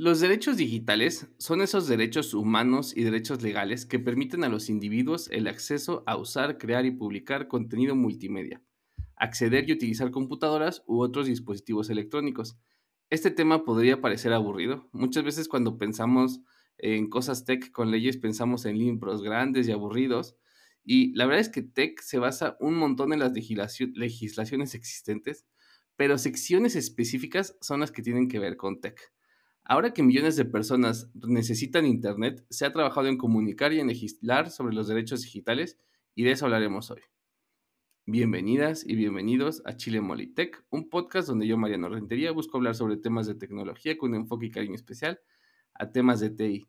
Los derechos digitales son esos derechos humanos y derechos legales que permiten a los individuos el acceso a usar, crear y publicar contenido multimedia, acceder y utilizar computadoras u otros dispositivos electrónicos. Este tema podría parecer aburrido. Muchas veces cuando pensamos en cosas tech con leyes pensamos en libros grandes y aburridos. Y la verdad es que tech se basa un montón en las legislaciones existentes, pero secciones específicas son las que tienen que ver con tech. Ahora que millones de personas necesitan Internet, se ha trabajado en comunicar y en legislar sobre los derechos digitales y de eso hablaremos hoy. Bienvenidas y bienvenidos a Chile Molitech, un podcast donde yo, Mariano Rentería, busco hablar sobre temas de tecnología con un enfoque y cariño especial a temas de TI.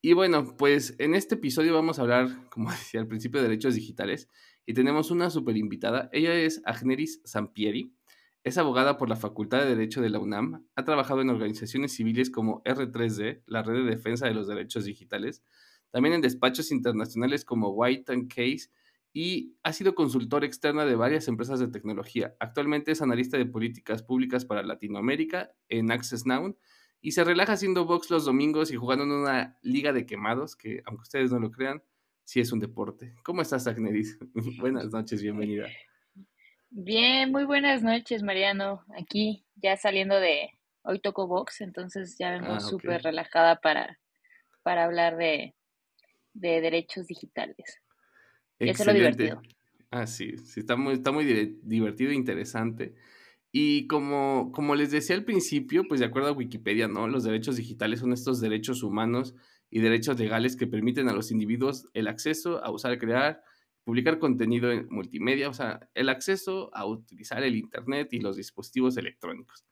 Y bueno, pues en este episodio vamos a hablar, como decía al principio, de derechos digitales y tenemos una super invitada. Ella es Agneris Sampieri. Es abogada por la Facultad de Derecho de la UNAM, ha trabajado en organizaciones civiles como R3D, la Red de Defensa de los Derechos Digitales, también en despachos internacionales como White and Case y ha sido consultora externa de varias empresas de tecnología. Actualmente es analista de políticas públicas para Latinoamérica en Access Now y se relaja haciendo box los domingos y jugando en una liga de quemados, que aunque ustedes no lo crean, sí es un deporte. ¿Cómo estás, Agneris? Buenas noches, bienvenida. Bien, muy buenas noches, Mariano. Aquí ya saliendo de hoy toco box, entonces ya vengo ah, súper relajada para, para hablar de, derechos digitales. Eso es lo divertido. Ah, sí, sí, está muy, está muy divertido e interesante. Y como, como les decía al principio, pues de acuerdo a Wikipedia, ¿no? Los derechos digitales son estos derechos humanos y derechos legales que permiten a los individuos el acceso a usar, crear, publicar contenido en multimedia, o sea, el acceso a utilizar el Internet y los dispositivos electrónicos.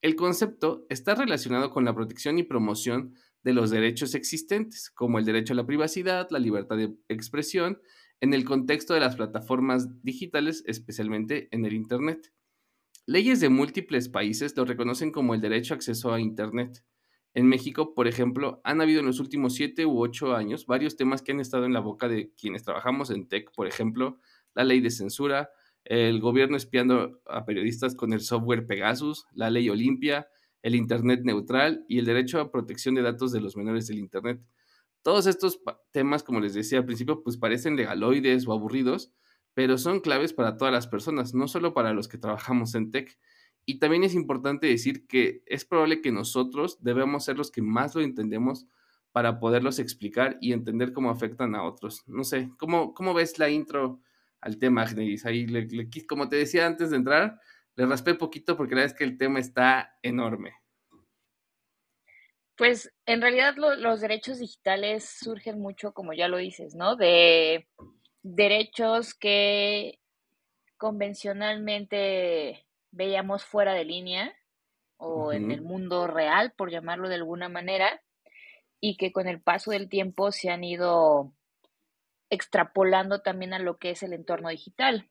El concepto está relacionado con la protección y promoción de los derechos existentes, como el derecho a la privacidad, la libertad de expresión, en el contexto de las plataformas digitales, especialmente en el Internet. Leyes de múltiples países lo reconocen como el derecho a acceso a Internet. En México, por ejemplo, han habido en los últimos siete u ocho años varios temas que han estado en la boca de quienes trabajamos en tech, por ejemplo, la ley de censura, el gobierno espiando a periodistas con el software Pegasus, la ley Olimpia, el Internet neutral y el derecho a protección de datos de los menores del Internet. Todos estos temas, como les decía al principio, pues parecen legaloides o aburridos, pero son claves para todas las personas, no solo para los que trabajamos en tech. Y también es importante decir que es probable que nosotros debemos ser los que más lo entendemos para poderlos explicar y entender cómo afectan a otros. No sé, ¿cómo, cómo ves la intro al tema, Agneris? Ahí, como te decía antes de entrar, le raspé poquito porque la verdad es que el tema está enorme. Pues en realidad los derechos digitales surgen mucho, como ya lo dices, ¿no? De derechos que convencionalmente veíamos fuera de línea o en el mundo real, por llamarlo de alguna manera, y que con el paso del tiempo se han ido extrapolando también a lo que es el entorno digital.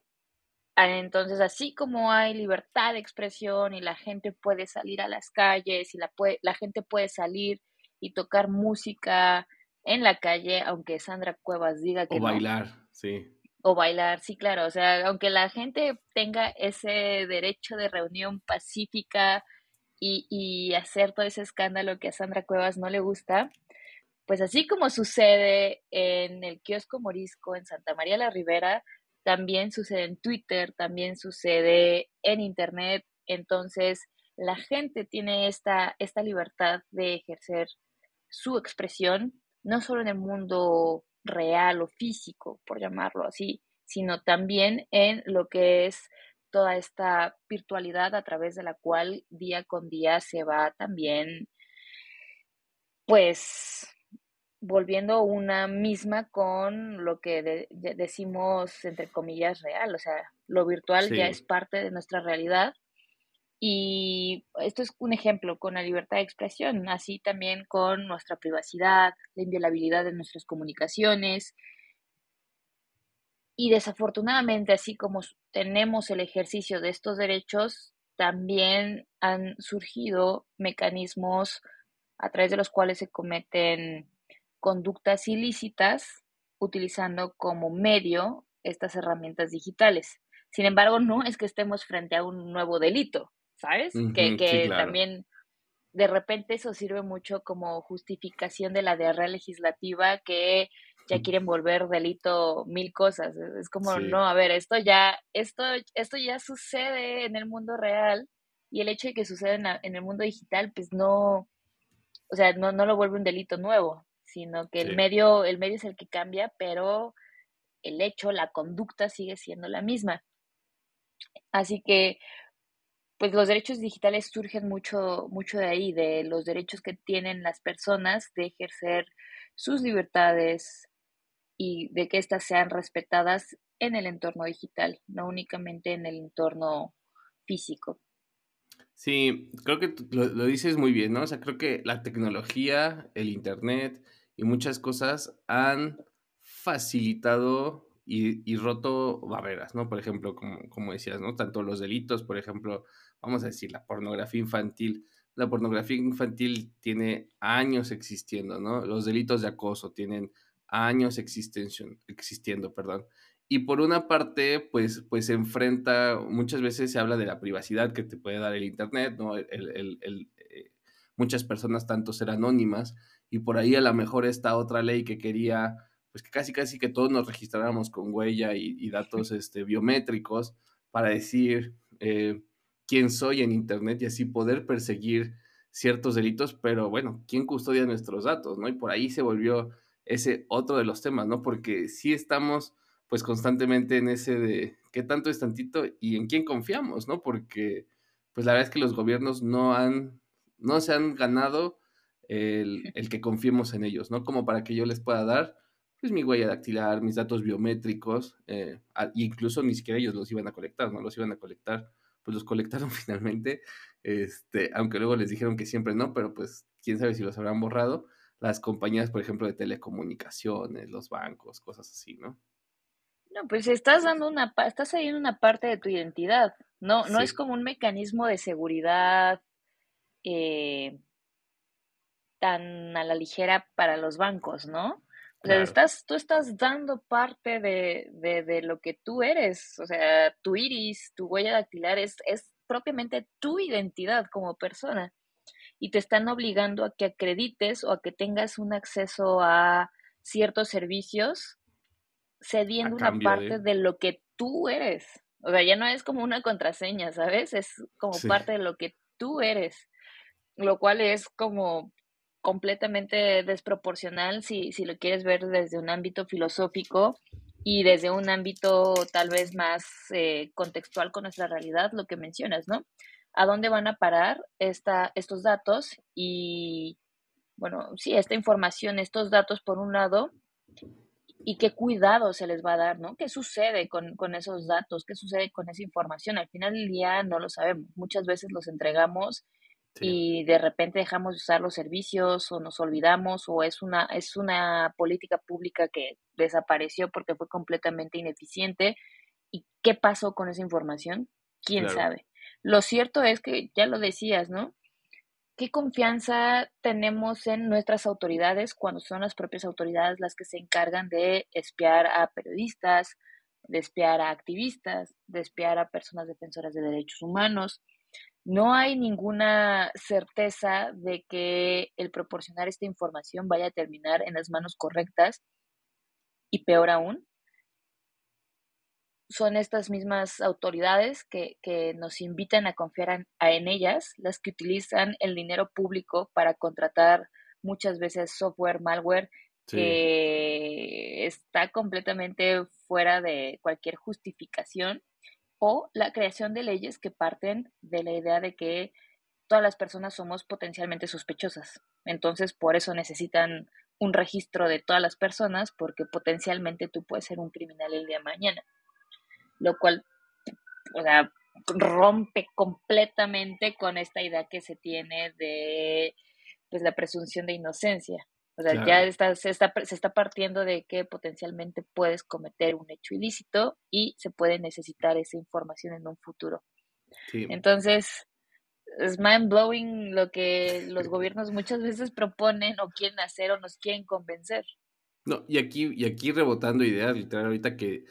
Ah, entonces, así como hay libertad de expresión y la gente puede salir a las calles y la, la gente puede salir y tocar música en la calle, aunque Sandra Cuevas diga que... O bailar, sí. O bailar, sí, claro. O sea, aunque la gente tenga ese derecho de reunión pacífica y, hacer todo ese escándalo que a Sandra Cuevas no le gusta, pues así como sucede en el kiosco morisco en Santa María la Ribera, también sucede en Twitter, también sucede en Internet. Entonces, la gente tiene esta, esta libertad de ejercer su expresión, no solo en el mundo real o físico, por llamarlo así, sino también en lo que es toda esta virtualidad a través de la cual día con día se va también, pues, volviendo una misma con lo que decimos, entre comillas, real. O sea, lo virtual ya es parte de nuestra realidad. Y esto es un ejemplo con la libertad de expresión, así también con nuestra privacidad, la inviolabilidad de nuestras comunicaciones. Y desafortunadamente, así como tenemos el ejercicio de estos derechos, también han surgido mecanismos a través de los cuales se cometen conductas ilícitas utilizando como medio estas herramientas digitales. Sin embargo, no es que estemos frente a un nuevo delito, ¿sabes? que, también de repente eso sirve mucho como justificación de la diarrea legislativa que ya quieren volver delito mil cosas. Es como, no, a ver, esto ya, esto, esto ya sucede en el mundo real y el hecho de que suceda en, el mundo digital, pues no, o sea, no, no lo vuelve un delito nuevo, sino que el medio, el medio es el que cambia, pero el hecho, la conducta sigue siendo la misma. Así que, pues los derechos digitales surgen mucho, mucho de ahí, de los derechos que tienen las personas de ejercer sus libertades y de que éstas sean respetadas en el entorno digital, no únicamente en el entorno físico. Sí, creo que lo, lo, dices muy bien, ¿no? O sea, creo que la tecnología, el Internet y muchas cosas han facilitado y, roto barreras, ¿no? Por ejemplo, como, como decías, ¿no? Tanto los delitos, por ejemplo, vamos a decir, la pornografía infantil. La pornografía infantil tiene años existiendo, ¿no? Los delitos de acoso tienen años existiendo, perdón. Y por una parte, pues, pues se enfrenta, muchas veces se habla de la privacidad que te puede dar el Internet, ¿no? El, eh, muchas personas tanto ser anónimas y por ahí a lo mejor esta otra ley que quería pues que casi casi que todos nos registráramos con huella y, datos este, biométricos para decir eh, quién soy en Internet y así poder perseguir ciertos delitos, pero bueno, ¿quién custodia nuestros datos? ¿no? Y por ahí se volvió ese otro de los temas, ¿no? Porque sí estamos pues constantemente en ese de qué tanto es tantito y en quién confiamos, ¿no? Porque pues la verdad es que los gobiernos no han, no se han ganado el, el que confiemos en ellos, ¿no? Como para que yo les pueda dar pues mi huella dactilar, mis datos biométricos, eh, incluso ni siquiera ellos los iban a colectar, no los iban a colectar, pues los colectaron finalmente, este, aunque luego les dijeron que siempre no, pero pues quién sabe si los habrán borrado, las compañías, por ejemplo, de telecomunicaciones, los bancos, cosas así, ¿no? No, pues estás dando una, estás ahí en una parte de tu identidad, no, no es como un mecanismo de seguridad eh, tan a la ligera para los bancos, ¿no? Estás, tú estás dando parte de, de, lo que tú eres, o sea, tu iris, tu huella dactilar es, es propiamente tu identidad como persona y te están obligando a que acredites o a que tengas un acceso a ciertos servicios cediendo una parte de... lo que tú eres. O sea, ya no es como una contraseña, ¿sabes? Es como parte de lo que tú eres, lo cual es como completamente desproporcional si, si lo quieres ver desde un ámbito filosófico y desde un ámbito tal vez más eh, contextual con nuestra realidad, lo que mencionas, ¿no? ¿A dónde van a parar esta, estos datos? Y, bueno, sí, esta información, estos datos por un lado, y qué cuidado se les va a dar, ¿no? ¿Qué sucede con, con, esos datos? ¿Qué sucede con esa información? Al final del día no lo sabemos. Muchas veces los entregamos y de repente dejamos de usar los servicios o nos olvidamos o es una, es una política pública que desapareció porque fue completamente ineficiente. ¿Y qué pasó con esa información? ¿Quién sabe? Lo cierto es que, ya lo decías, ¿no? ¿Qué confianza tenemos en nuestras autoridades cuando son las propias autoridades las que se encargan de espiar a periodistas, de espiar a activistas, de espiar a personas defensoras de derechos humanos? No hay ninguna certeza de que el proporcionar esta información vaya a terminar en las manos correctas y peor aún, son estas mismas autoridades que, nos invitan a confiar en, ellas, las que utilizan el dinero público para contratar muchas veces software, malware, que está completamente fuera de cualquier justificación o la creación de leyes que parten de la idea de que todas las personas somos potencialmente sospechosas. Entonces, por eso necesitan un registro de todas las personas porque potencialmente tú puedes ser un criminal el día de mañana. Lo cual, o sea, rompe completamente con esta idea que se tiene de pues la presunción de inocencia. O sea, ya está, se, está, se está partiendo de que potencialmente puedes cometer un hecho ilícito y se puede necesitar esa información en un futuro. Entonces, es mind blowing lo que los gobiernos muchas veces proponen o quieren hacer o nos quieren convencer. No, y aquí, y aquí rebotando ideas, literal, ahorita que,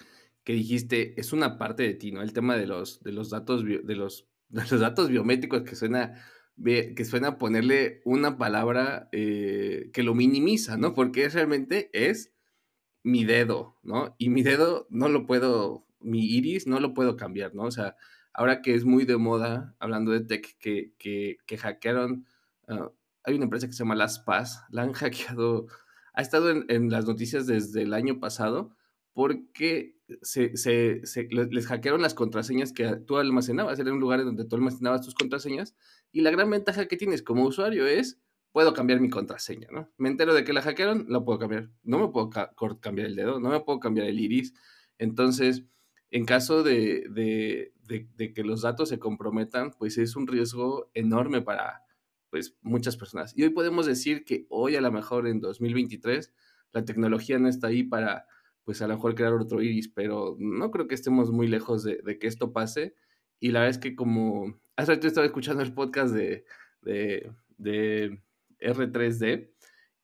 que dijiste, es una parte de ti, ¿no? El tema de los, de los datos de los, de los datos biométricos que suena que suena ponerle una palabra eh, que lo minimiza, ¿no? Porque realmente es mi dedo, ¿no? Y mi dedo no lo puedo, mi iris no lo puedo cambiar, ¿no? O sea, ahora que es muy de moda, hablando de tech, que, que, hackearon, ah, hay una empresa que se llama Las Paz, la han hackeado, ha estado en, en las noticias desde el año pasado porque se, se, les hackearon las contraseñas que tú almacenabas. Era un lugar donde tú almacenabas tus contraseñas. Y la gran ventaja que tienes como usuario es, puedo cambiar mi contraseña, ¿no? Me entero de que la hackearon, la puedo cambiar. No me puedo cambiar el dedo, no me puedo cambiar el iris. Entonces, en caso de, de, de, que los datos se comprometan, pues es un riesgo enorme para pues, muchas personas. Y hoy podemos decir que hoy, a lo mejor en 2023, la tecnología no está ahí para pues a lo mejor crear otro iris, pero no creo que estemos muy lejos de, que esto pase. Y la verdad es que como hace rato estaba escuchando el podcast de, de, R3D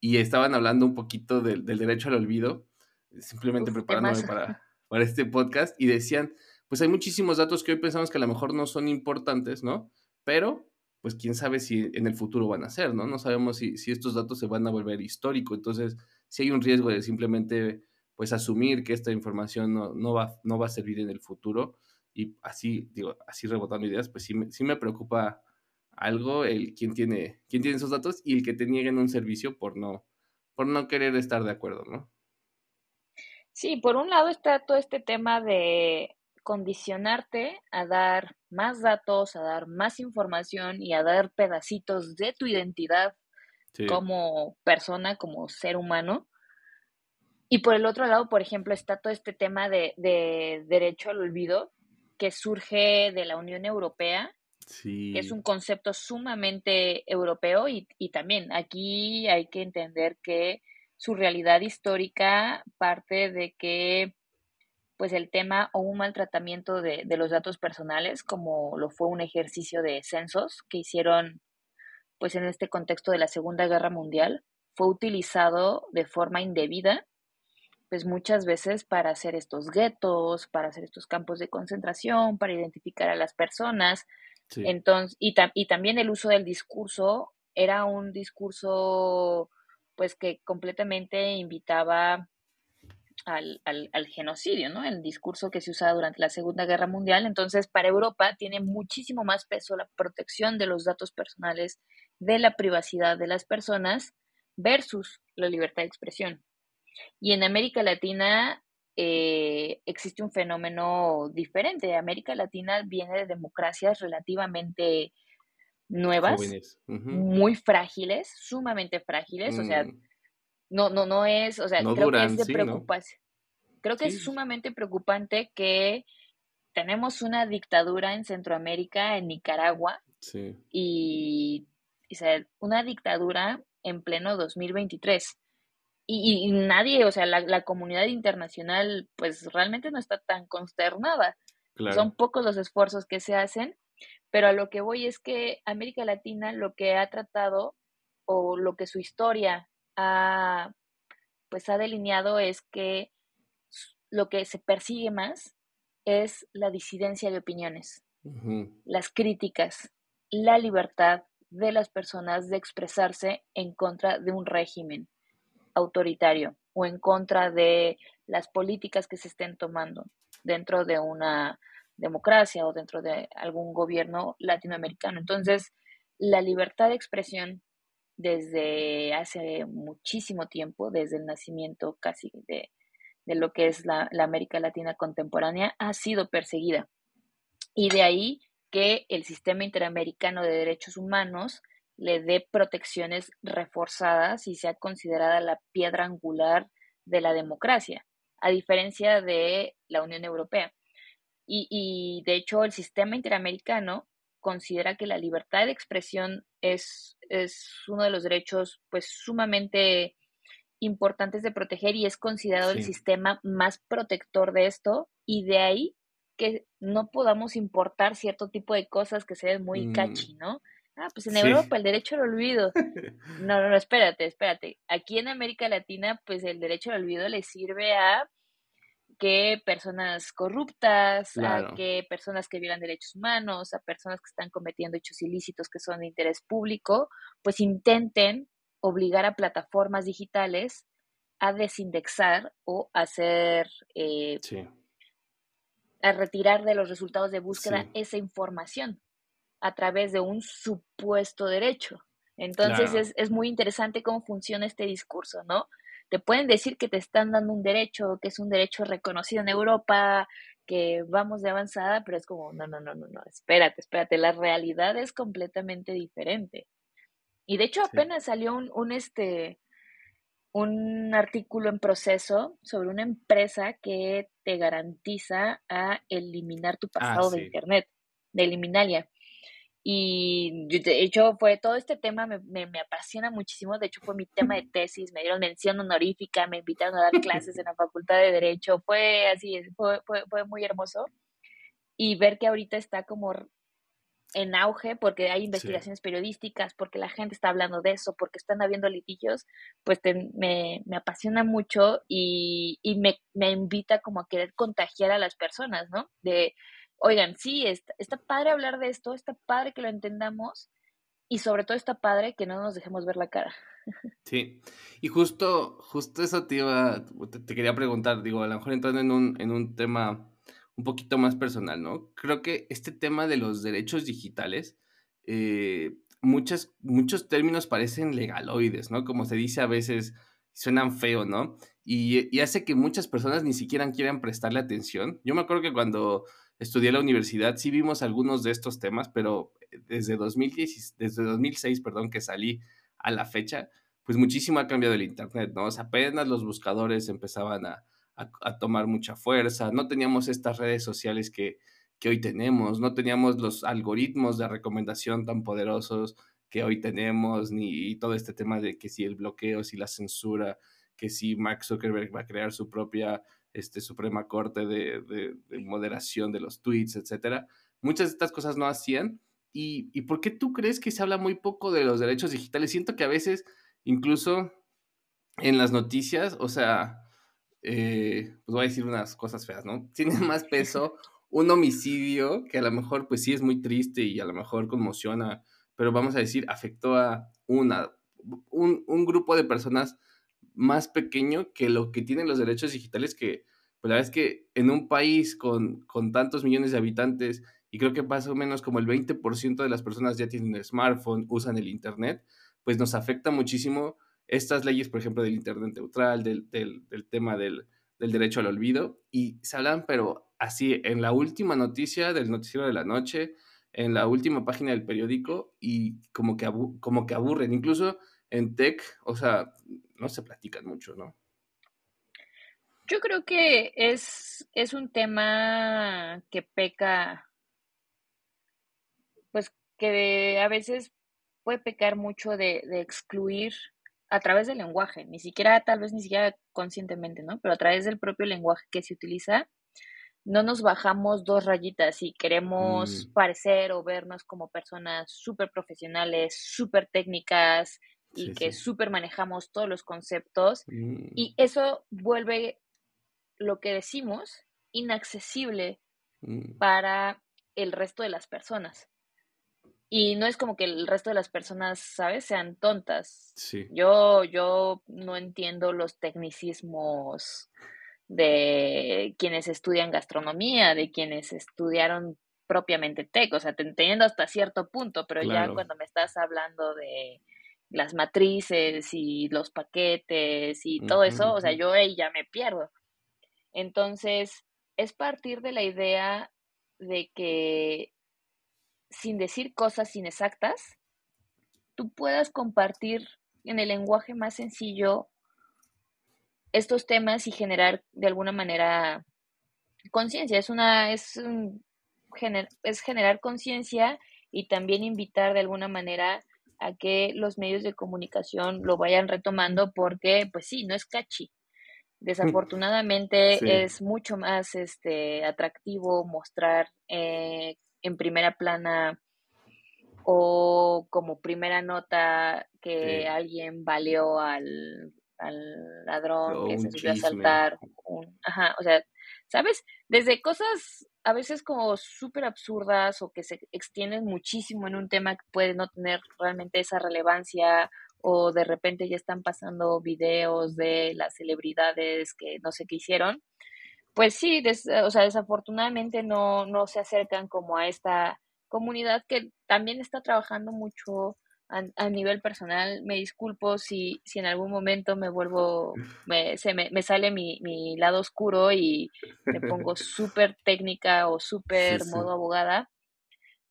y estaban hablando un poquito del, derecho al olvido, simplemente preparándome para, para este podcast y decían, pues hay muchísimos datos que hoy pensamos que a lo mejor no son importantes, ¿no? Pero pues quién sabe si en el futuro van a ser, ¿no? No sabemos si, si estos datos se van a volver históricos. Entonces, si hay un riesgo de simplemente pues asumir que esta información no, va, no va a servir en el futuro y así, digo, así rebotando ideas, pues sí, sí me preocupa algo el quién tiene, quién tiene esos datos y el que te nieguen un servicio por no, por no querer estar de acuerdo, ¿no? Sí, por un lado está todo este tema de condicionarte a dar más datos, a dar más información y a dar pedacitos de tu identidad como persona, como ser humano, y por el otro lado, por ejemplo, está todo este tema de, derecho al olvido que surge de la Unión Europea, es un concepto sumamente europeo y, también aquí hay que entender que su realidad histórica parte de que pues el tema o un maltratamiento de, de, los datos personales, como lo fue un ejercicio de censos que hicieron pues en este contexto de la Segunda Guerra Mundial, fue utilizado de forma indebida pues muchas veces para hacer estos guetos, para hacer estos campos de concentración, para identificar a las personas. Entonces, y, y también el uso del discurso era un discurso pues que completamente invitaba al, al, al, genocidio, ¿no? El discurso que se usaba durante la Segunda Guerra Mundial. Entonces, para Europa tiene muchísimo más peso la protección de los datos personales, de la privacidad de las personas versus la libertad de expresión. Y en América Latina eh, existe un fenómeno diferente. América Latina viene de democracias relativamente nuevas, muy frágiles, sumamente frágiles, o sea, mm. no, no, no es, o sea, creo que es de preocupación. Creo que es sumamente preocupante que tenemos una dictadura en Centroamérica, en Nicaragua, y, y una dictadura en pleno 2023 y, nadie, o sea, la, comunidad internacional, pues realmente no está tan consternada. Son pocos los esfuerzos que se hacen, pero a lo que voy es que América Latina lo que ha tratado o lo que su historia ha, pues ha delineado es que lo que se persigue más es la disidencia de opiniones, las críticas, la libertad de las personas de expresarse en contra de un régimen autoritario o en contra de las políticas que se estén tomando dentro de una democracia o dentro de algún gobierno latinoamericano. Entonces, la libertad de expresión desde hace muchísimo tiempo, desde el nacimiento casi de, lo que es la, la América Latina contemporánea, ha sido perseguida. Y de ahí que el sistema interamericano de derechos humanos le dé protecciones reforzadas y sea considerada la piedra angular de la democracia, a diferencia de la Unión Europea. Y, de hecho el sistema interamericano considera que la libertad de expresión es, es uno de los derechos pues sumamente importantes de proteger y es considerado el sistema más protector de esto y de ahí que no podamos importar cierto tipo de cosas que se ven muy mm. catchy, ¿no? Ah, pues en Europa el derecho al olvido. No, no, no, espérate, espérate. Aquí en América Latina, pues el derecho al olvido le sirve a que personas corruptas, a que personas que violan derechos humanos, a personas que están cometiendo hechos ilícitos que son de interés público, pues intenten obligar a plataformas digitales a desindexar o hacer, eh, a retirar de los resultados de búsqueda esa información a través de un supuesto derecho. Entonces es, es, muy interesante cómo funciona este discurso, ¿no? Te pueden decir que te están dando un derecho, que es un derecho reconocido en Europa, que vamos de avanzada, pero es como, no, no, no, no, no, espérate, espérate, la realidad es completamente diferente. Y de hecho apenas salió un, un, este, un artículo en proceso sobre una empresa que te garantiza a eliminar tu ah, pasado de Internet, de Eliminalia. Y de hecho fue todo este tema me, me, apasiona muchísimo, de hecho fue mi tema de tesis, me dieron mención honorífica, me invitaron a dar clases en la Facultad de Derecho, fue así, fue, fue, fue muy hermoso. Y ver que ahorita está como en auge porque hay investigaciones periodísticas, porque la gente está hablando de eso, porque están habiendo litigios, pues me, me, apasiona mucho y, y me, me, invita como a querer contagiar a las personas, ¿no? De, oigan, sí, está, está padre hablar de esto, está padre que lo entendamos y sobre todo está padre que no nos dejemos ver la cara. Sí, y justo, justo eso te iba, te, quería preguntar, digo, a lo mejor entrando en un, en un tema un poquito más personal, ¿no? Creo que este tema de los derechos digitales, eh, muchas, muchos términos parecen legaloides, ¿no? Como se dice a veces, suenan feo, ¿no? Y, y, hace que muchas personas ni siquiera quieran prestarle atención. Yo me acuerdo que cuando estudié en la universidad, sí vimos algunos de estos temas, pero desde, 2010, desde 2006, perdón, que salí a la fecha, pues muchísimo ha cambiado el Internet, ¿no? O sea, apenas los buscadores empezaban a, a, tomar mucha fuerza, no teníamos estas redes sociales que, que hoy tenemos, no teníamos los algoritmos de recomendación tan poderosos que hoy tenemos, ni todo este tema de que si el bloqueo, si la censura, que si Mark Zuckerberg va a crear su propia este, Suprema Corte de, moderación de los tweets, etcétera. Muchas de estas cosas no hacían. ¿Y, ¿Y por qué tú crees que se habla muy poco de los derechos digitales? Siento que a veces, incluso en las noticias, o sea, eh, pues voy a decir unas cosas feas, ¿no? Tiene más peso un homicidio que a lo mejor, pues sí es muy triste y a lo mejor conmociona, pero vamos a decir, afectó a una, un, un grupo de personas más pequeño que lo que tienen los derechos digitales, que pues la verdad es que en un país con, con tantos millones de habitantes, y creo que más o menos como el 20% de las personas ya tienen smartphone, usan el Internet, pues nos afecta muchísimo estas leyes, por ejemplo, del Internet neutral, del, del, tema del, del, derecho al olvido, y se hablan, pero así, en la última noticia del noticiero de la noche, en la última página del periódico, y como que, como que aburren, incluso en tech, o sea, no se platican mucho, ¿no? Yo creo que es, es un tema que peca, pues que a veces puede pecar mucho de, de, excluir a través del lenguaje, ni siquiera, tal vez ni siquiera conscientemente, ¿no? Pero a través del propio lenguaje que se utiliza, no nos bajamos dos rayitas y queremos mm. parecer o vernos como personas súper profesionales, súper técnicas, y que súper manejamos todos los conceptos mm. y eso vuelve lo que decimos inaccesible mm. para el resto de las personas. Y no es como que el resto de las personas, ¿sabes? Sean tontas. Yo, yo no entiendo los tecnicismos de quienes estudian gastronomía, de quienes estudiaron propiamente tech, o sea, te entiendo hasta cierto punto, pero ya cuando me estás hablando de las matrices y los paquetes y todo eso, o sea, yo ahí ya me pierdo. Entonces, es partir de la idea de que sin decir cosas inexactas, tú puedas compartir en el lenguaje más sencillo estos temas y generar de alguna manera conciencia. Es una, es, es generar conciencia y también invitar de alguna manera a que los medios de comunicación lo vayan retomando porque, pues sí, no es catchy. Desafortunadamente es mucho más este, atractivo mostrar eh, en primera plana o como primera nota que alguien valió al, al ladrón que se subió a saltar. ajá, o sea, ¿sabes? Desde cosas a veces como súper absurdas o que se extienden muchísimo en un tema que puede no tener realmente esa relevancia o de repente ya están pasando videos de las celebridades que no sé qué hicieron, pues sí, o sea, desafortunadamente no, no se acercan como a esta comunidad que también está trabajando mucho a, nivel personal. Me disculpo si, si en algún momento me vuelvo, me, se me, me sale mi, mi, lado oscuro y me pongo súper técnica o súper modo abogada,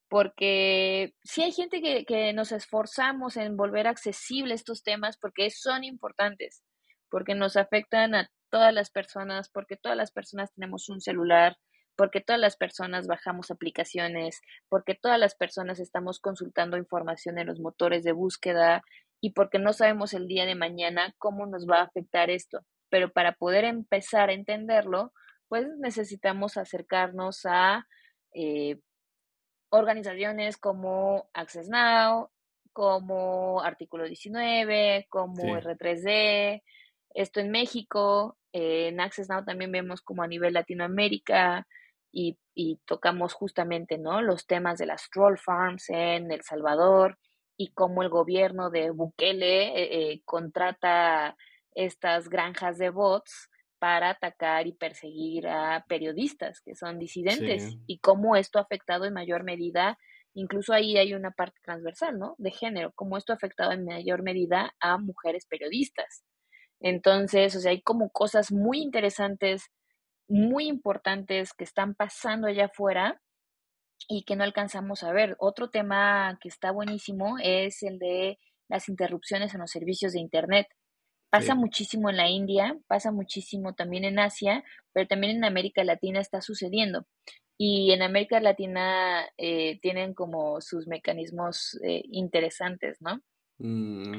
porque sí hay gente que, que nos esforzamos en volver accesible estos temas porque son importantes, porque nos afectan a todas las personas, porque todas las personas tenemos un celular, porque todas las personas bajamos aplicaciones, porque todas las personas estamos consultando información en los motores de búsqueda y porque no sabemos el día de mañana cómo nos va a afectar esto. Pero para poder empezar a entenderlo, pues necesitamos acercarnos a eh, organizaciones como Access Now, como Artículo 19, como R3D, esto en México, eh, en Access Now también vemos como a nivel Latinoamérica y, tocamos justamente ¿no? los temas de las troll farms en El Salvador y cómo el gobierno de Bukele eh, eh, contrata estas granjas de bots para atacar y perseguir a periodistas que son disidentes y cómo esto ha afectado en mayor medida, incluso ahí hay una parte transversal, ¿no? De género, cómo esto ha afectado en mayor medida a mujeres periodistas. Entonces, o sea, hay como cosas muy interesantes, muy importantes que están pasando allá afuera y que no alcanzamos a ver. Otro tema que está buenísimo es el de las interrupciones en los servicios de Internet. Pasa muchísimo en la India, pasa muchísimo también en Asia, pero también en América Latina está sucediendo. Y en América Latina eh, tienen como sus mecanismos eh, interesantes, ¿no? Mm.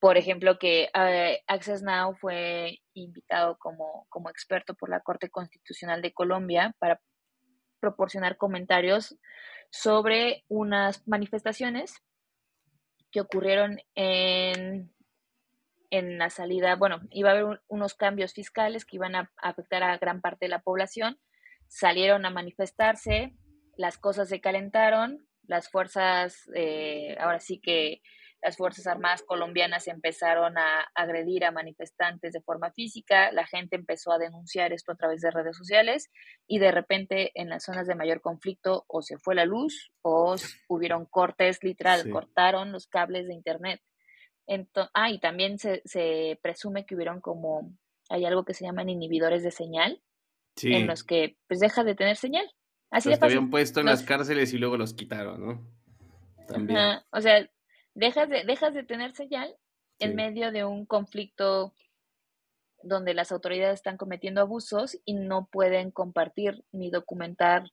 Por ejemplo, que eh, Access Now fue invitado como, como experto por la Corte Constitucional de Colombia para proporcionar comentarios sobre unas manifestaciones que ocurrieron en en la salida, bueno, iba a haber unos cambios fiscales que iban a afectar a gran parte de la población, salieron a manifestarse, las cosas se calentaron, las fuerzas, eh, ahora sí que las Fuerzas Armadas colombianas empezaron a agredir a manifestantes de forma física, la gente empezó a denunciar esto a través de redes sociales y de repente en las zonas de mayor conflicto o se fue la luz o hubieron cortes, literal, cortaron los cables de Internet ah, y también se, se, presume que hubieron como, hay algo que se llaman inhibidores de señal, en los que pues dejas de tener señal. Así los de habían puesto en las cárceles y luego los quitaron, ¿no? También. O sea, dejas de, dejas de tener señal en medio de un conflicto donde las autoridades están cometiendo abusos y no pueden compartir ni documentar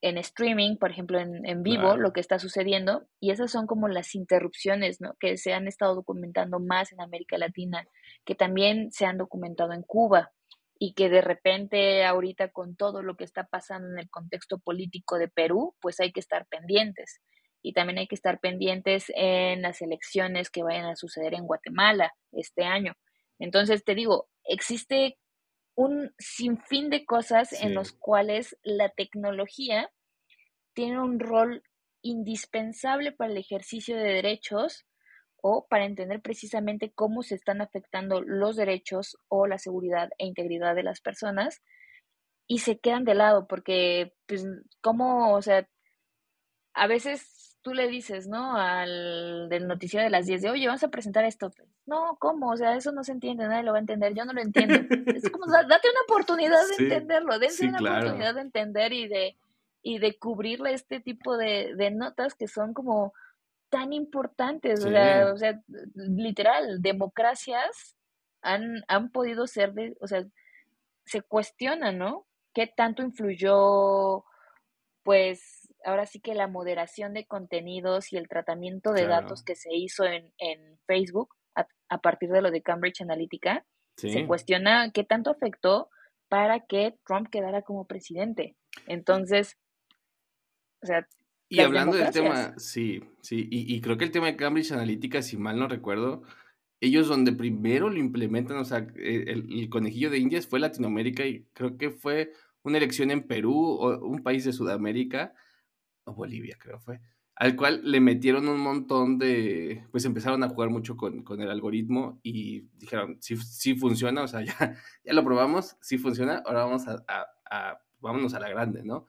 en streaming, por ejemplo, en, vivo, lo que está sucediendo. Y esas son como las interrupciones ¿no? que se han estado documentando más en América Latina, que también se han documentado en Cuba y que de repente ahorita con todo lo que está pasando en el contexto político de Perú, pues hay que estar pendientes. Y también hay que estar pendientes en las elecciones que vayan a suceder en Guatemala este año. Entonces, te digo, existe un sinfín de cosas en los cuales la tecnología tiene un rol indispensable para el ejercicio de derechos o para entender precisamente cómo se están afectando los derechos o la seguridad e integridad de las personas y se quedan de lado porque, pues, ¿cómo, o sea, a veces tú le dices, ¿no? Al del noticiero de las 10 de, oye, vamos a presentar esto. No, ¿cómo? O sea, eso no se entiende, nadie lo va a entender, yo no lo entiendo. es como, date una oportunidad de entenderlo, dense una oportunidad de entender y de, y de cubrirle este tipo de, de notas que son como tan importantes. O, sea, o sea, literal, democracias han, han podido ser, de, o sea, se cuestiona, ¿no? ¿Qué tanto influyó, pues, ahora sí que la moderación de contenidos y el tratamiento de datos que se hizo en, Facebook a, partir de lo de Cambridge Analytica, se cuestiona qué tanto afectó para que Trump quedara como presidente. Entonces, o sea... Y hablando del tema, sí, sí, y, creo que el tema de Cambridge Analytica, si mal no recuerdo, ellos donde primero lo implementan, o sea, e, el, conejillo de Indias fue Latinoamérica y creo que fue una elección en Perú o un país de Sudamérica, o Bolivia creo fue, al cual le metieron un montón de, pues empezaron a jugar mucho con, el algoritmo y dijeron, sí, sí, funciona, o sea, ya, ya lo probamos, sí funciona, ahora vamos a, a, vámonos a la grande, ¿no?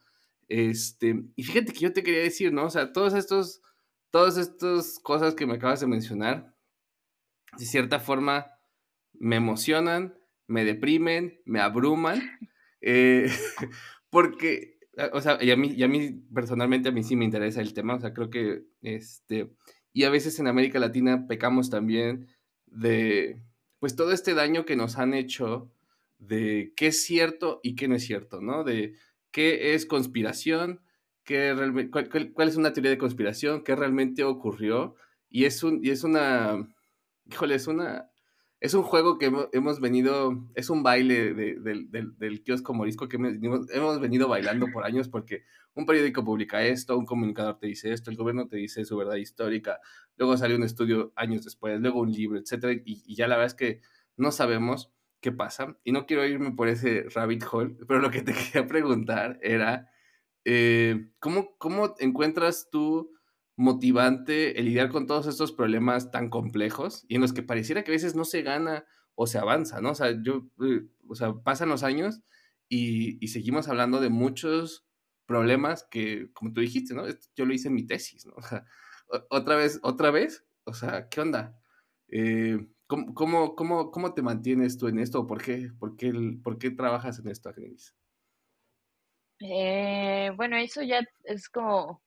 Este, y fíjate que yo te quería decir, ¿no? O sea, todos estos, todas estas cosas que me acabas de mencionar, de cierta forma me emocionan, me deprimen, me abruman, eh, porque, o sea, y a, mí, y mí personalmente a mí sí me interesa el tema, o sea, creo que, este, y a veces en América Latina pecamos también de, pues todo este daño que nos han hecho de qué es cierto y qué no es cierto, ¿no? De qué es conspiración, qué cuál, cuál, es una teoría de conspiración, qué realmente ocurrió, y es, un, y es una híjole, es una, es un juego que hemos, venido, es un baile del kiosco morisco que hemos, venido bailando por años porque un periódico publica esto, un comunicador te dice esto, el gobierno te dice su verdad histórica, luego sale un estudio años después, luego un libro, etcétera, y, ya la verdad es que no sabemos qué pasa. Y no quiero irme por ese rabbit hole, pero lo que te quería preguntar era, eh, ¿cómo, ¿cómo encuentras tú motivante el lidiar con todos estos problemas tan complejos y en los que pareciera que a veces no se gana o se avanza, ¿no? O sea, yo, eh, o sea, pasan los años y, seguimos hablando de muchos problemas que, como tú dijiste, ¿no? Yo lo hice en mi tesis, ¿no? O sea, otra vez, otra vez, o sea, ¿qué onda? Eh, ¿cómo, cómo, cómo, te mantienes tú en esto? ¿Por qué, por qué, por qué trabajas en esto, Agnelis? Eh, bueno, eso ya es como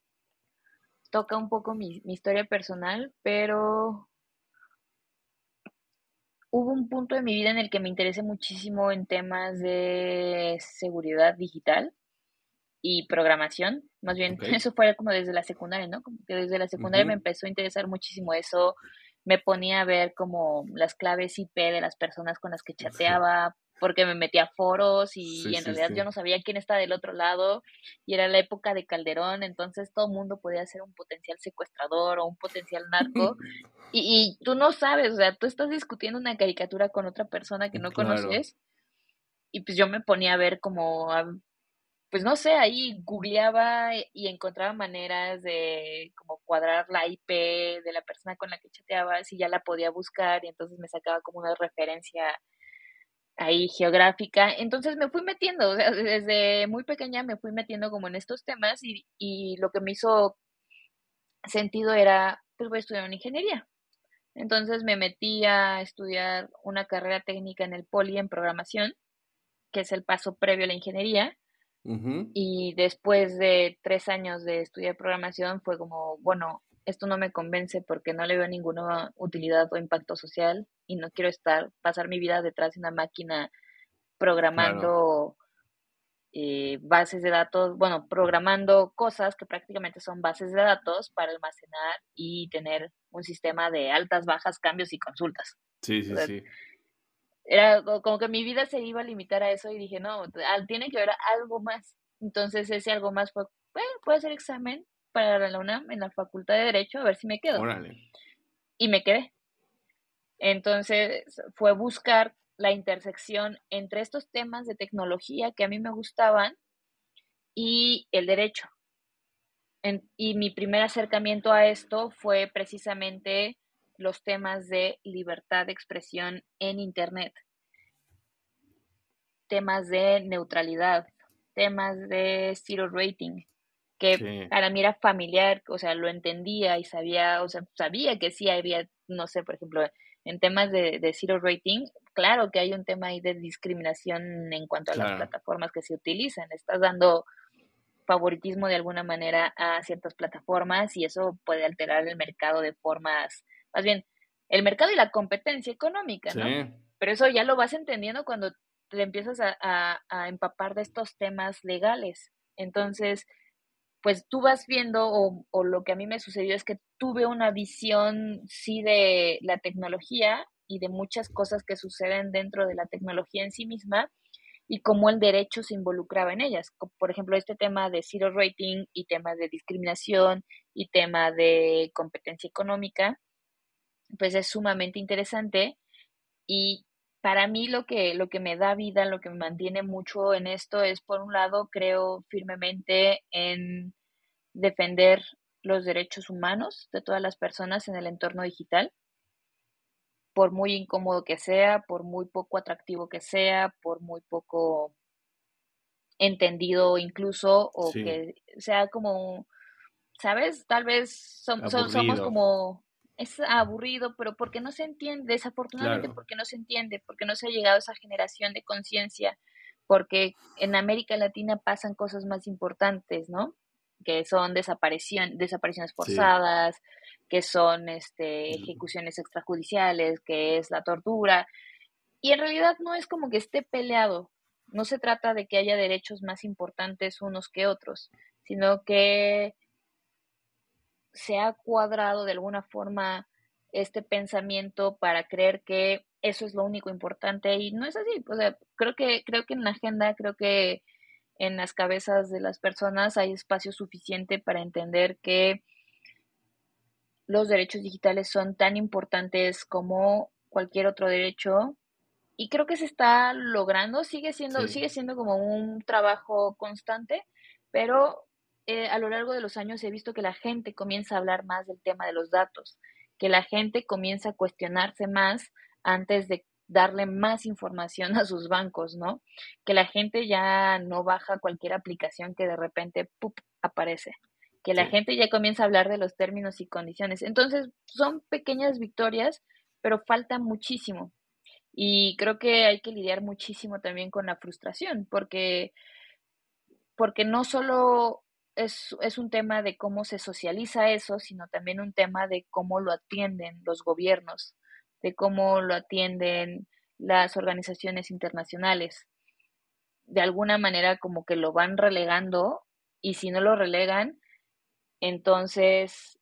toca un poco mi, historia personal, pero hubo un punto de mi vida en el que me interesé muchísimo en temas de seguridad digital y programación. Más bien, eso fue como desde la secundaria, ¿no? Como que desde la secundaria me empezó a interesar muchísimo eso. Me ponía a ver como las claves IP de las personas con las que chateaba, porque me metía a foros y, en realidad yo no sabía quién está del otro lado y era la época de Calderón, entonces todo el mundo podía ser un potencial secuestrador o un potencial narco y, y, tú no sabes, o sea, tú estás discutiendo una caricatura con otra persona que no conoces y pues yo me ponía a ver como, pues no sé, ahí googleaba y encontraba maneras de como cuadrar la IP de la persona con la que chateaba, si ya la podía buscar y entonces me sacaba como una referencia ahí geográfica. Entonces me fui metiendo, o sea, desde muy pequeña me fui metiendo como en estos temas y, y lo que me hizo sentido era, pues voy a estudiar una ingeniería. Entonces me metí a estudiar una carrera técnica en el Poli en programación, que es el paso previo a la ingeniería. Y después de tres años de estudiar programación fue como, bueno, esto no me convence porque no le veo ninguna utilidad o impacto social y no quiero estar, pasar mi vida detrás de una máquina programando eh, bases de datos, bueno, programando cosas que prácticamente son bases de datos para almacenar y tener un sistema de altas, bajas, cambios y consultas. Sí, sí, sí. Era como que mi vida se iba a limitar a eso y dije, no, tiene que haber algo más. Entonces ese algo más fue, bueno, puede ser examen, para la UNAM en la Facultad de Derecho a ver si me quedo. Y me quedé. Entonces fue buscar la intersección entre estos temas de tecnología que a mí me gustaban y el derecho. y mi primer acercamiento a esto fue precisamente los temas de libertad de expresión en Internet, temas de neutralidad, temas de zero rating, que para mí era familiar, o sea, lo entendía y sabía, o sea, sabía que sí había, no sé, por ejemplo, en temas de, de zero rating, claro que hay un tema ahí de discriminación en cuanto a las plataformas que se utilizan. Estás dando favoritismo de alguna manera a ciertas plataformas y eso puede alterar el mercado de formas, más bien, el mercado y la competencia económica, ¿no? Pero eso ya lo vas entendiendo cuando te empiezas a, a empapar de estos temas legales. Entonces, pues tú vas viendo, o, lo que a mí me sucedió es que tuve una visión, sí, de la tecnología y de muchas cosas que suceden dentro de la tecnología en sí misma y cómo el derecho se involucraba en ellas. Por ejemplo, este tema de zero rating y temas de discriminación y tema de competencia económica. pues es sumamente interesante y para mí lo que, lo que me da vida, lo que me mantiene mucho en esto es, por un lado, creo firmemente en defender los derechos humanos de todas las personas en el entorno digital, por muy incómodo que sea, por muy poco atractivo que sea, por muy poco entendido incluso, o que sea como, ¿sabes? Tal vez somos como, es aburrido, pero porque no se entiende, desafortunadamente porque no se entiende, porque no se ha llegado a esa generación de conciencia, porque en América Latina pasan cosas más importantes, ¿no? Que son desaparición, desapariciones forzadas, que son este, ejecuciones extrajudiciales, que es la tortura. Y en realidad no es como que esté peleado, no se trata de que haya derechos más importantes unos que otros, sino que se ha cuadrado de alguna forma este pensamiento para creer que eso es lo único importante y no es así. O sea, creo que, creo que en la agenda, creo que en las cabezas de las personas hay espacio suficiente para entender que los derechos digitales son tan importantes como cualquier otro derecho y creo que se está logrando, sigue siendo, sigue siendo como un trabajo constante, pero eh, a lo largo de los años he visto que la gente comienza a hablar más del tema de los datos, que la gente comienza a cuestionarse más antes de darle más información a sus bancos, ¿no? Que la gente ya no baja cualquier aplicación que de repente aparece, que la gente ya comienza a hablar de los términos y condiciones. Entonces, son pequeñas victorias, pero falta muchísimo. Y creo que hay que lidiar muchísimo también con la frustración, porque, porque no solo es, es, un tema de cómo se socializa eso, sino también un tema de cómo lo atienden los gobiernos, de cómo lo atienden las organizaciones internacionales. De alguna manera como que lo van relegando y si no lo relegan, entonces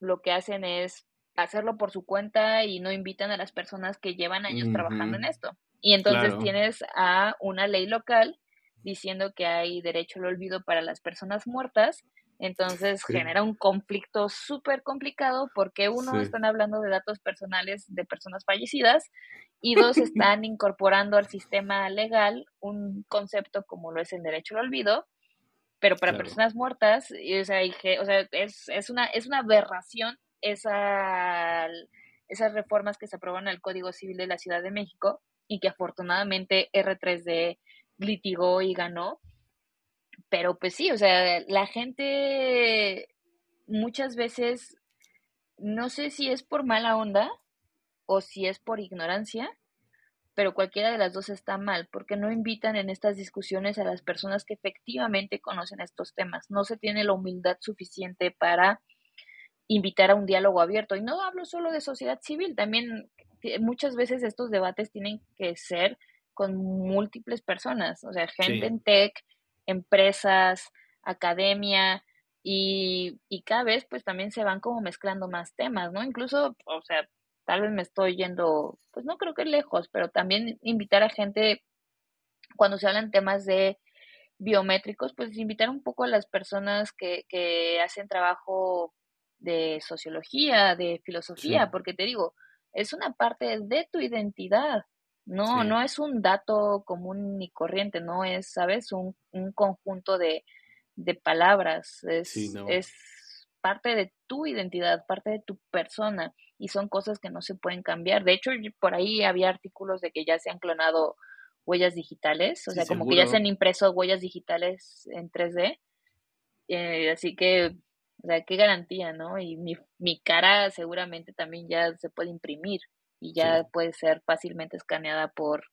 lo que hacen es hacerlo por su cuenta y no invitan a las personas que llevan años trabajando en esto. Y entonces tienes a una ley local diciendo que hay derecho al olvido para las personas muertas. Entonces genera un conflicto súper complicado porque uno, están hablando de datos personales de personas fallecidas y dos, están incorporando al sistema legal un concepto como lo es el derecho al olvido, pero para personas muertas, y, o sea, o sea es, es, una, es una aberración esa, esas reformas que se aprueban al Código Civil de la Ciudad de México y que afortunadamente R3D litigó y ganó. Pero pues sí, o sea, la gente muchas veces, no sé si es por mala onda o si es por ignorancia, pero cualquiera de las dos está mal, porque no invitan en estas discusiones a las personas que efectivamente conocen estos temas. No se tiene la humildad suficiente para invitar a un diálogo abierto. Y no hablo solo de sociedad civil, también muchas veces estos debates tienen que ser con múltiples personas, o sea, gente en tech, empresas, academia, y, y cada vez pues también se van como mezclando más temas, ¿no? Incluso, o sea, tal vez me estoy yendo, pues no creo que lejos, pero también invitar a gente, cuando se hablan temas de biométricos, pues invitar un poco a las personas que, que hacen trabajo de sociología, de filosofía, porque te digo, es una parte de tu identidad. No, no es un dato común ni corriente, no es, ¿sabes? Un, un conjunto de, de palabras. Es, es parte de tu identidad, parte de tu persona y son cosas que no se pueden cambiar. De hecho, por ahí había artículos de que ya se han clonado huellas digitales, o sea, como que ya se han impreso huellas digitales en 3D. Eh, así que o sea, qué garantía, ¿no? Y mi, mi cara seguramente también ya se puede imprimir y ya puede ser fácilmente escaneada por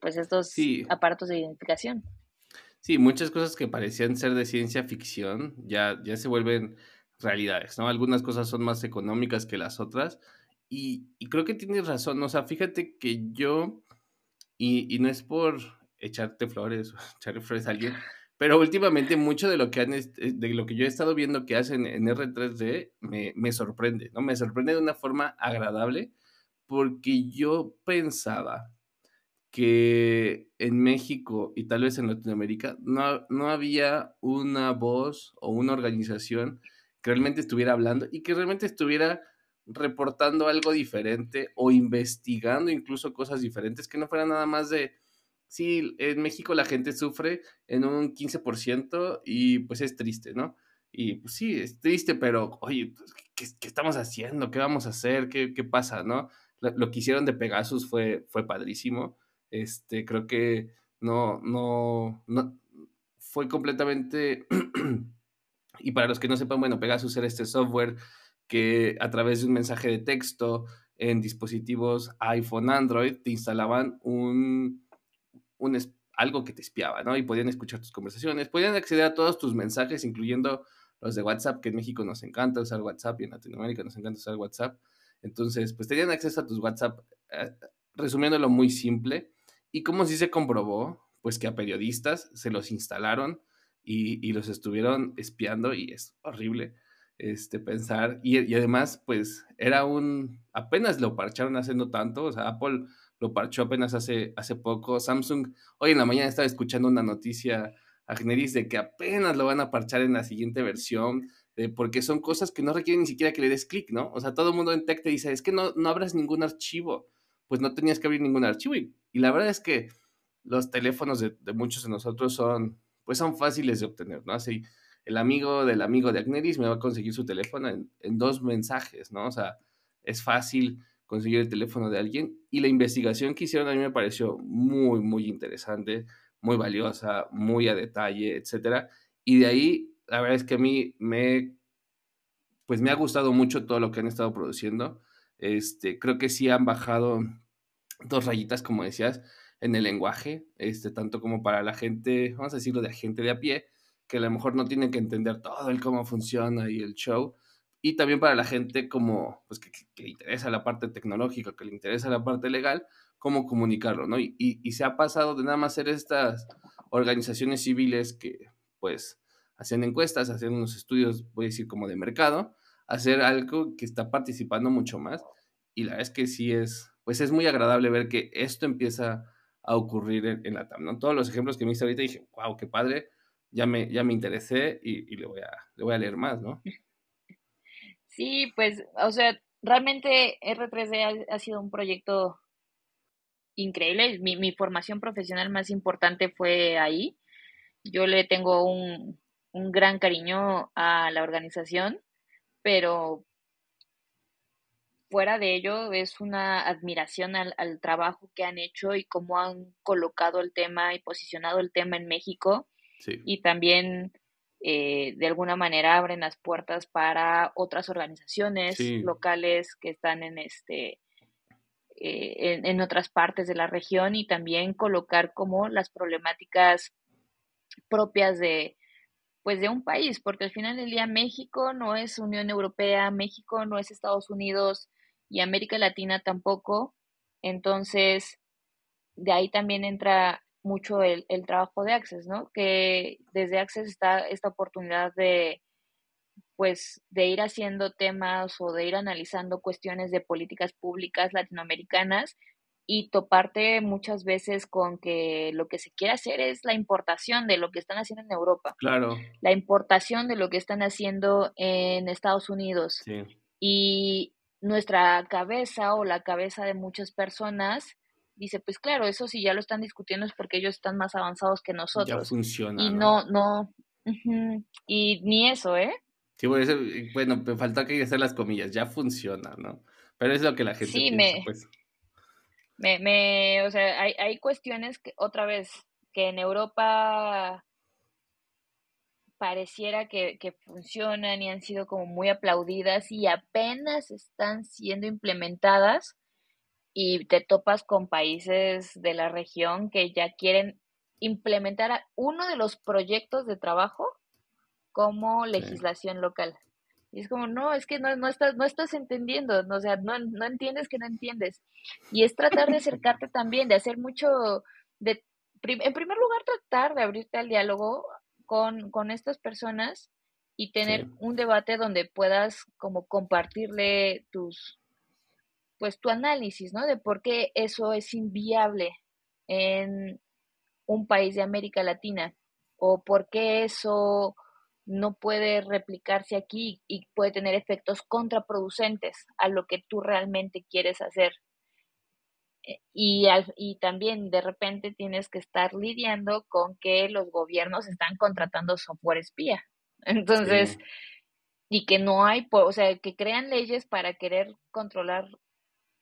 pues estos aparatos de identificación. Sí, muchas cosas que parecían ser de ciencia ficción ya, ya se vuelven realidades, ¿no? Algunas cosas son más económicas que las otras y, y creo que tienes razón, o sea, fíjate que yo, y, y no es por echarte flores o echarle flores a alguien, pero últimamente mucho de lo que han, de lo que yo he estado viendo que hacen en R3D me, me sorprende, ¿no? Me sorprende de una forma agradable porque yo pensaba que en México y tal vez en Latinoamérica no, no había una voz o una organización que realmente estuviera hablando y que realmente estuviera reportando algo diferente o investigando incluso cosas diferentes que no fueran nada más de, sí, en México la gente sufre en un 15% y pues es triste, ¿no? Y pues sí, es triste, pero oye, pues, ¿qué, estamos haciendo? ¿Qué vamos a hacer? ¿Qué, qué pasa? ¿No? Lo, que hicieron de Pegasus fue, fue padrísimo. Este, creo que no, no, no, fue completamente... y para los que no sepan, bueno, Pegasus era este software que a través de un mensaje de texto en dispositivos iPhone, Android, te instalaban un, un algo que te espiaba, ¿no? Y podían escuchar tus conversaciones, podían acceder a todos tus mensajes, incluyendo los de WhatsApp, que en México nos encanta usar WhatsApp y en Latinoamérica nos encanta usar WhatsApp. Entonces, pues tenían acceso a tus WhatsApp, eh, resumiéndolo muy simple. Y como si se comprobó, pues que a periodistas se los instalaron y, y los estuvieron espiando y es horrible este, pensar. Y, y, además, pues era un, apenas lo parcharon haciendo tanto, o sea, Apple lo parchó apenas hace, hace poco. Samsung, hoy en la mañana estaba escuchando una noticia a Generis de que apenas lo van a parchar en la siguiente versión, eh, porque son cosas que no requieren ni siquiera que le des clic, ¿no? O sea, todo el mundo en tech te dice, es que no, no abras ningún archivo. Pues no tenías que abrir ningún archivo. Y, la verdad es que los teléfonos de, muchos de nosotros son, pues son fáciles de obtener, ¿no? Así, el amigo del amigo de Agneris me va a conseguir su teléfono en, en dos mensajes, ¿no? O sea, es fácil conseguir el teléfono de alguien. Y la investigación que hicieron a mí me pareció muy, muy interesante, muy valiosa, muy a detalle, etcétera. Y de ahí, la verdad es que a mí me, pues me ha gustado mucho todo lo que han estado produciendo. Este, creo que sí han bajado dos rayitas, como decías, en el lenguaje, este, tanto como para la gente, vamos a decirlo, de gente de a pie, que a lo mejor no tienen que entender todo el cómo funciona y el show, y también para la gente como, pues, que, le interesa la parte tecnológica, que le interesa la parte legal, cómo comunicarlo, ¿no? Y, y, se ha pasado de nada más ser estas organizaciones civiles que, pues, hacían encuestas, hacían unos estudios, voy a decir, como de mercado, hacer algo que está participando mucho más. Y la verdad es que sí es, pues es muy agradable ver que esto empieza a ocurrir en, la TAM, ¿no? Todos los ejemplos que me hice ahorita dije, wow, qué padre, ya me, ya me interesé y, le, voy a, le voy a leer más, ¿no? Sí, pues, o sea, realmente R3D ha, sido un proyecto increíble. Mi, mi, formación profesional más importante fue ahí. Yo le tengo un, un gran cariño a la organización, pero fuera de ello es una admiración al, al, trabajo que han hecho y cómo han colocado el tema y posicionado el tema en México. Sí. Y también eh, de alguna manera abren las puertas para otras organizaciones locales que están en este eh, en, otras partes de la región y también colocar como las problemáticas propias de pues de un país, porque al final del día México no es Unión Europea, México no es Estados Unidos y América Latina tampoco. Entonces, de ahí también entra mucho el, el, trabajo de Access, ¿no? Que desde Access está esta oportunidad de, pues, de ir haciendo temas o de ir analizando cuestiones de políticas públicas latinoamericanas y toparte muchas veces con que lo que se quiere hacer es la importación de lo que están haciendo en Europa. Claro. La importación de lo que están haciendo en Estados Unidos. Sí. Y nuestra cabeza o la cabeza de muchas personas dice, pues claro, eso sí ya lo están discutiendo es porque ellos están más avanzados que nosotros. Ya funciona. Y no, no, y ni eso, ¿eh? Sí, bueno, me falta que hacer las comillas, ya funciona, ¿no? Pero es lo que la gente sí, piensa, me, pues. Me, me, o sea, hay, hay cuestiones que, otra vez, que en Europa pareciera que, que, funcionan y han sido como muy aplaudidas y apenas están siendo implementadas y te topas con países de la región que ya quieren implementar uno de los proyectos de trabajo como legislación local. Y es como, no, es que no, no, estás, no estás entendiendo, no, o sea, no, no entiendes que no entiendes. Y es tratar de acercarte también, de hacer mucho, de, en primer lugar, tratar de abrirte al diálogo con, con estas personas y tener un debate donde puedas como compartirle tus, pues tu análisis, ¿no? De por qué eso es inviable en un país de América Latina o por qué eso no puede replicarse aquí y puede tener efectos contraproducentes a lo que tú realmente quieres hacer. Eh, y, y también de repente tienes que estar lidiando con que los gobiernos están contratando software espía. Entonces, y que no hay, o sea, que crean leyes para querer controlar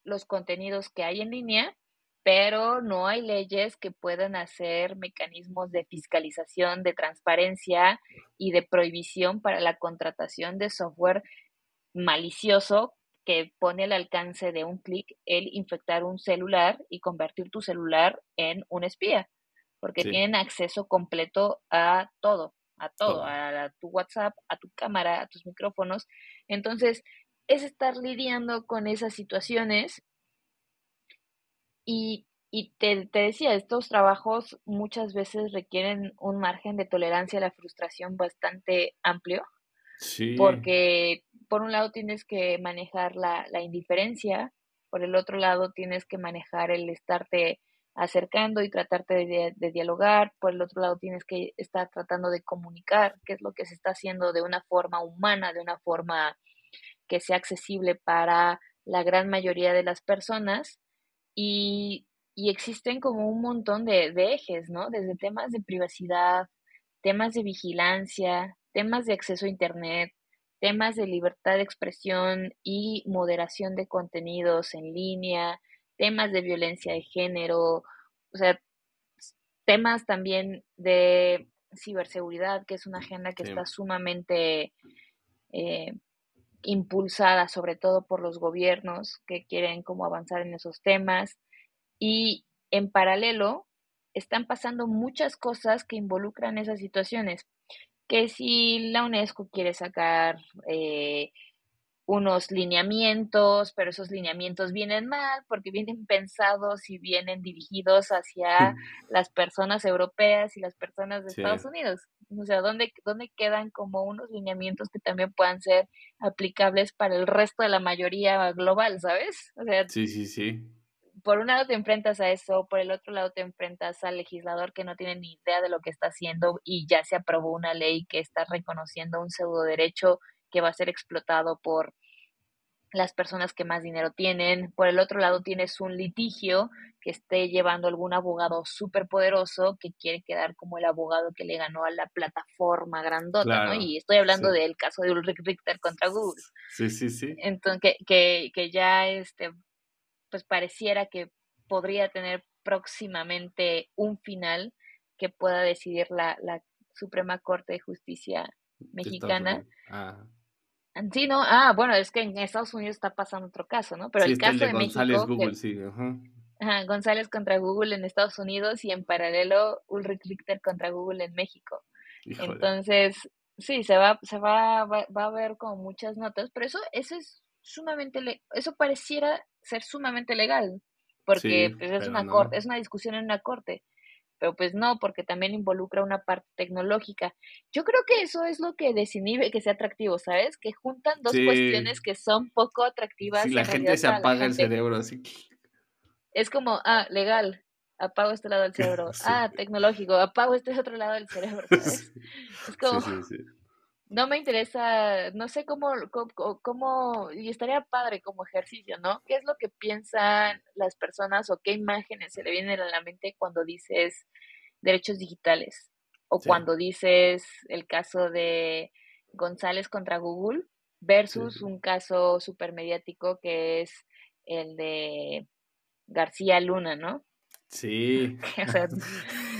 los contenidos que hay en línea, pero no hay leyes que puedan hacer mecanismos de fiscalización, de transparencia y de prohibición para la contratación de software malicioso que pone al alcance de un clic el infectar un celular y convertir tu celular en un espía, porque tienen acceso completo a todo, a todo, a, tu WhatsApp, a tu cámara, a tus micrófonos. Entonces, es estar lidiando con esas situaciones y, y te, te, decía, estos trabajos muchas veces requieren un margen de tolerancia a la frustración bastante amplio. Sí. Porque por un lado tienes que manejar la, la indiferencia, por el otro lado tienes que manejar el estarte acercando y tratarte de, de, dialogar, por el otro lado tienes que estar tratando de comunicar qué es lo que se está haciendo de una forma humana, de una forma que sea accesible para la gran mayoría de las personas y, y existen como un montón de, de ejes, ¿no? Desde temas de privacidad, temas de vigilancia, temas de acceso a Internet, temas de libertad de expresión y moderación de contenidos en línea, temas de violencia de género, o sea, temas también de ciberseguridad, que es una agenda que está sumamente eh, impulsada sobre todo por los gobiernos que quieren como avanzar en esos temas. Y en paralelo están pasando muchas cosas que involucran esas situaciones que si la UNESCO quiere sacar eh, unos lineamientos, pero esos lineamientos vienen mal porque vienen pensados y vienen dirigidos hacia las personas europeas y las personas de Estados Unidos. O sea, ¿dónde, ¿dónde quedan como unos lineamientos que también puedan ser aplicables para el resto de la mayoría global, ¿sabes? O sea, sí, sí, sí por un lado te enfrentas a eso, por el otro lado te enfrentas al legislador que no tiene ni idea de lo que está haciendo y ya se aprobó una ley que está reconociendo un pseudo derecho que va a ser explotado por las personas que más dinero tienen. Por el otro lado tienes un litigio que esté llevando algún abogado súper poderoso que quiere quedar como el abogado que le ganó a la plataforma grandota, ¿no? Y estoy hablando del caso de Ulrich Richter contra Google. Sí, sí, sí. Entonces, que, que, que ya este, pues pareciera que podría tener próximamente un final que pueda decidir la, la Suprema Corte de Justicia mexicana. Ah. Sí, no, ah, bueno, es que en Estados Unidos está pasando otro caso, ¿no? Pero el caso de, González Google, sí, ajá. González contra Google en Estados Unidos y en paralelo Ulrich Richter contra Google en México. Entonces, sí, se va, se va, va, va, a ver como muchas notas, pero eso, eso es sumamente, eso pareciera ser sumamente legal, porque pues, es una corte, es una discusión en una corte, pero pues no, porque también involucra una parte tecnológica. Yo creo que eso es lo que desinhibe que sea atractivo, ¿sabes? Que juntan dos cuestiones que son poco atractivas. Sí, la gente se apaga el cerebro, así Es como, ah, legal, apago este lado del cerebro. Ah, tecnológico, apago este otro lado del cerebro, ¿sabes? Es como no me interesa, no sé cómo, cómo, y estaría padre como ejercicio, ¿no? ¿Qué es lo que piensan las personas o qué imágenes se le vienen a la mente cuando dices derechos digitales? O cuando dices el caso de González contra Google versus un caso súper mediático que es el de García Luna, ¿no? Sí.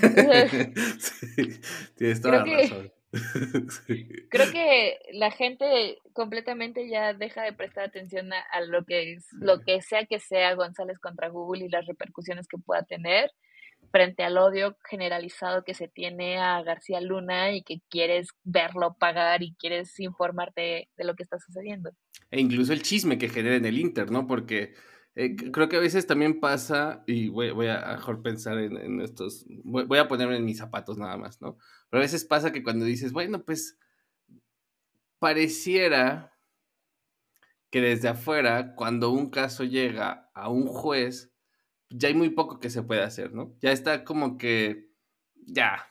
Tienes toda la razón Creo que la gente completamente ya deja de prestar atención a, lo que es, lo que sea que sea González contra Google y las repercusiones que pueda tener frente al odio generalizado que se tiene a García Luna y que quieres verlo pagar y quieres informarte de lo que está sucediendo. E incluso el chisme que genera en el Inter, ¿no? Porque eh, creo que a veces también pasa, y voy, a mejor pensar en, estos, voy, a ponerme en mis zapatos nada más, ¿no? Pero a veces pasa que cuando dices, bueno, pues pareciera que desde afuera, cuando un caso llega a un juez, ya hay muy poco que se puede hacer, ¿no? Ya está como que, ya,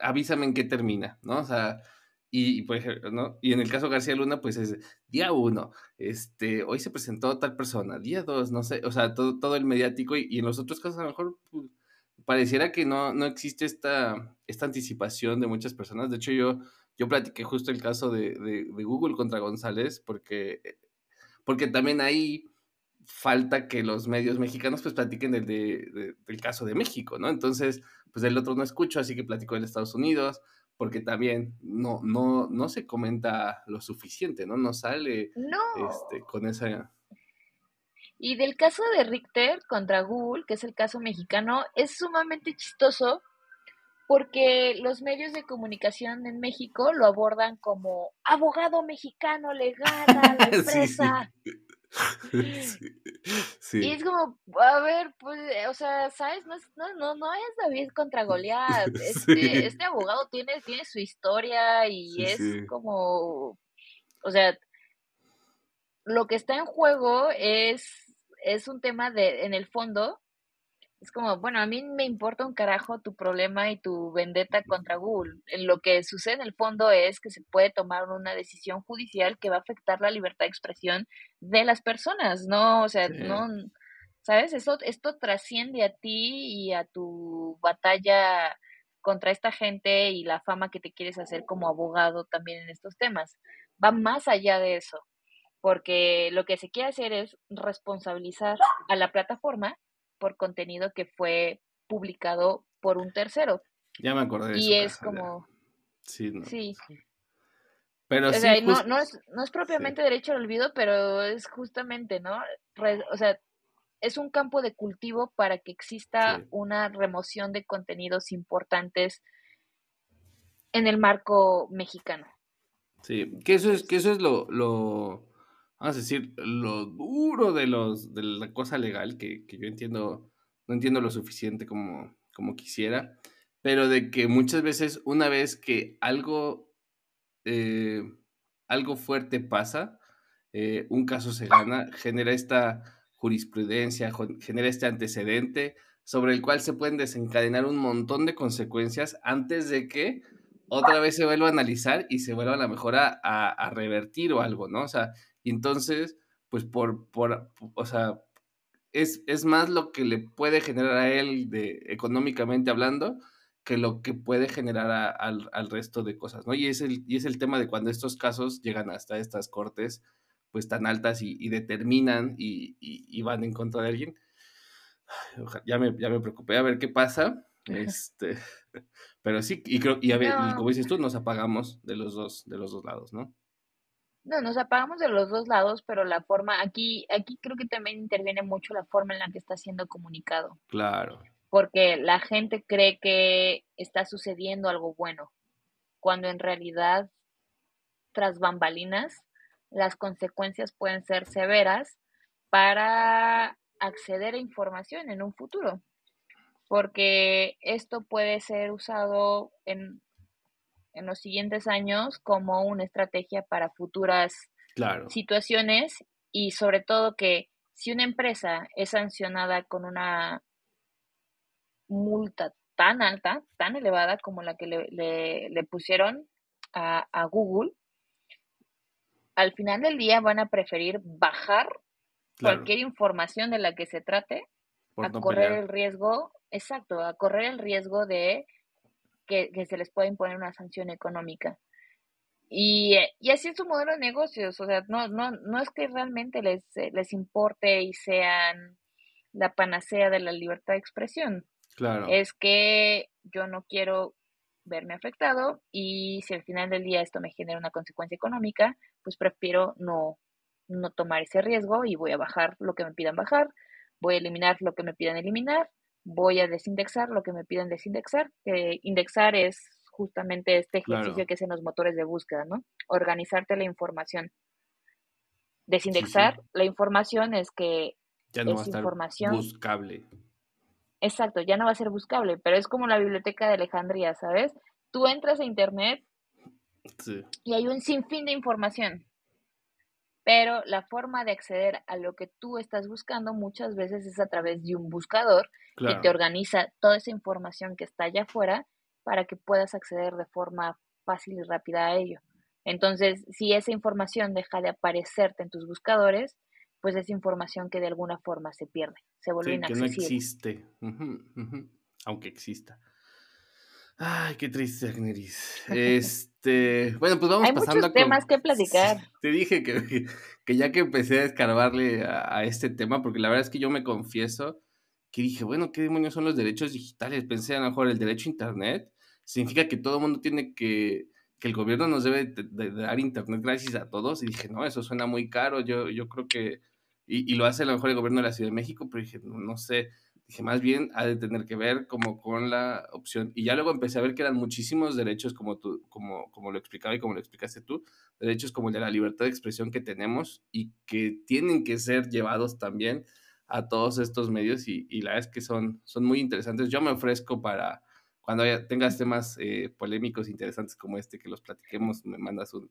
avísame en qué termina, ¿no? O sea, Y, ejemplo, ¿no? Y en el caso García Luna, pues es día uno, este, hoy se presentó tal persona, día dos, no sé, o sea, todo, todo el mediático y, en los otros casos a lo mejor pues, pareciera que no, no existe esta, esta anticipación de muchas personas. De hecho, yo, yo platiqué justo el caso de, de, Google contra González porque, porque también ahí falta que los medios mexicanos pues platiquen del, del caso de México, ¿no? Entonces, pues del otro no escucho, así que platico del Estados Unidos porque también no, no, no se comenta lo suficiente, ¿no? No sale Este, con esa... Y del caso de Richter contra Google, que es el caso mexicano, es sumamente chistoso porque los medios de comunicación en México lo abordan como abogado mexicano legal a la empresa. Y es como, a ver, pues, eh, o sea, ¿sabes? No es, no, no, no es David contra Goliat. Este, este abogado tiene, tiene su historia y es como, o sea, lo que está en juego es, es un tema de, en el fondo, es como, bueno, a mí me importa un carajo tu problema y tu vendetta contra Google. Lo que sucede en el fondo es que se puede tomar una decisión judicial que va a afectar la libertad de expresión de las personas, ¿no? O sea, no, ¿sabes? Esto, esto trasciende a ti y a tu batalla contra esta gente y la fama que te quieres hacer como abogado también en estos temas. Va más allá de eso, porque lo que se quiere hacer es responsabilizar a la plataforma por contenido que fue publicado por un tercero. Ya me acordé de Y es como... Sí, no. Sí. Pero o sí, sea, no, no, es, no es propiamente derecho al olvido, pero es justamente, ¿no? o sea, es un campo de cultivo para que exista una remoción de contenidos importantes en el marco mexicano. Sí, que eso es, que eso es lo, lo, vamos a decir, lo duro de los de la cosa legal, que, yo entiendo, no entiendo lo suficiente como, como quisiera, pero de que muchas veces una vez que algo, eh, algo fuerte pasa, eh, un caso se gana, genera esta jurisprudencia, genera este antecedente sobre el cual se pueden desencadenar un montón de consecuencias antes de que otra vez se vuelva a analizar y se vuelva a la mejor a revertir o algo, ¿no? O sea, y entonces, pues por, por o sea, es, es, más lo que le puede generar a él de, económicamente hablando que lo que puede generar al, al, resto de cosas, ¿no? Y es, el, y es el tema de cuando estos casos llegan hasta estas cortes, pues tan altas y, y determinan y, y, van en contra de alguien. Ya me, ya me preocupé a ver qué pasa. Este, pero sí, y creo, y, a ver, y como dices tú, nos apagamos de los dos, de los dos lados, ¿no? No, nos apagamos de los dos lados, pero la forma, aquí, aquí creo que también interviene mucho la forma en la que está siendo comunicado. Claro. Porque la gente cree que está sucediendo algo bueno, cuando en realidad, tras bambalinas, las consecuencias pueden ser severas para acceder a información en un futuro. Porque esto puede ser usado en en los siguientes años como una estrategia para futuras situaciones y sobre todo que si una empresa es sancionada con una multa tan alta, tan elevada como la que le, le, pusieron a, a, Google, al final del día van a preferir bajar cualquier información de la que se trate a correr el riesgo, exacto, a correr el riesgo de que, se les pueda imponer una sanción económica. Y, y, así es su modelo de negocios, o sea, no, no, no es que realmente les, les importe y sean la panacea de la libertad de expresión. Claro. Es que yo no quiero verme afectado y si al final del día esto me genera una consecuencia económica, pues prefiero no, no tomar ese riesgo y voy a bajar lo que me pidan bajar, voy a eliminar lo que me pidan eliminar voy a desindexar lo que me piden desindexar. que indexar es justamente este ejercicio que hacen los motores de búsqueda, ¿no? Organizarte la información. Desindexar la información es que ya no va a estar información buscable. Exacto, ya no va a ser buscable, pero es como la biblioteca de Alejandría, ¿sabes? Tú entras a internet y hay un sinfín de información pero la forma de acceder a lo que tú estás buscando muchas veces es a través de un buscador que te organiza toda esa información que está allá afuera para que puedas acceder de forma fácil y rápida a ello. Entonces, si esa información deja de aparecerte en tus buscadores, pues es información que de alguna forma se pierde, se vuelve Sí, que no existe. Aunque exista. Ay, qué triste, Agneris. Este, bueno, pues vamos Hay pasando muchos con- temas que platicar. Te dije que, que- ya que empecé a escarbarle a, a este tema, porque la verdad es que yo me confieso que dije, bueno, ¿qué demonios son los derechos digitales? Pensé a lo mejor el derecho a internet significa que todo el mundo tiene que, que el gobierno nos debe de, de dar internet gracias a todos. Y dije, no, eso suena muy caro. Yo, yo creo que, y, y lo hace a lo mejor el gobierno de la Ciudad de México, pero dije, no, no sé. Dije, más bien ha de tener que ver como con la opción. Y ya luego empecé a ver que eran muchísimos derechos, como, tú, como, como lo explicaba y como lo explicaste tú, derechos como el de la libertad de expresión que tenemos y que tienen que ser llevados también a todos estos medios y, y la verdad es que son, son muy interesantes. Yo me ofrezco para cuando haya- tengas temas eh, polémicos, interesantes como este, que los platiquemos, me mandas un,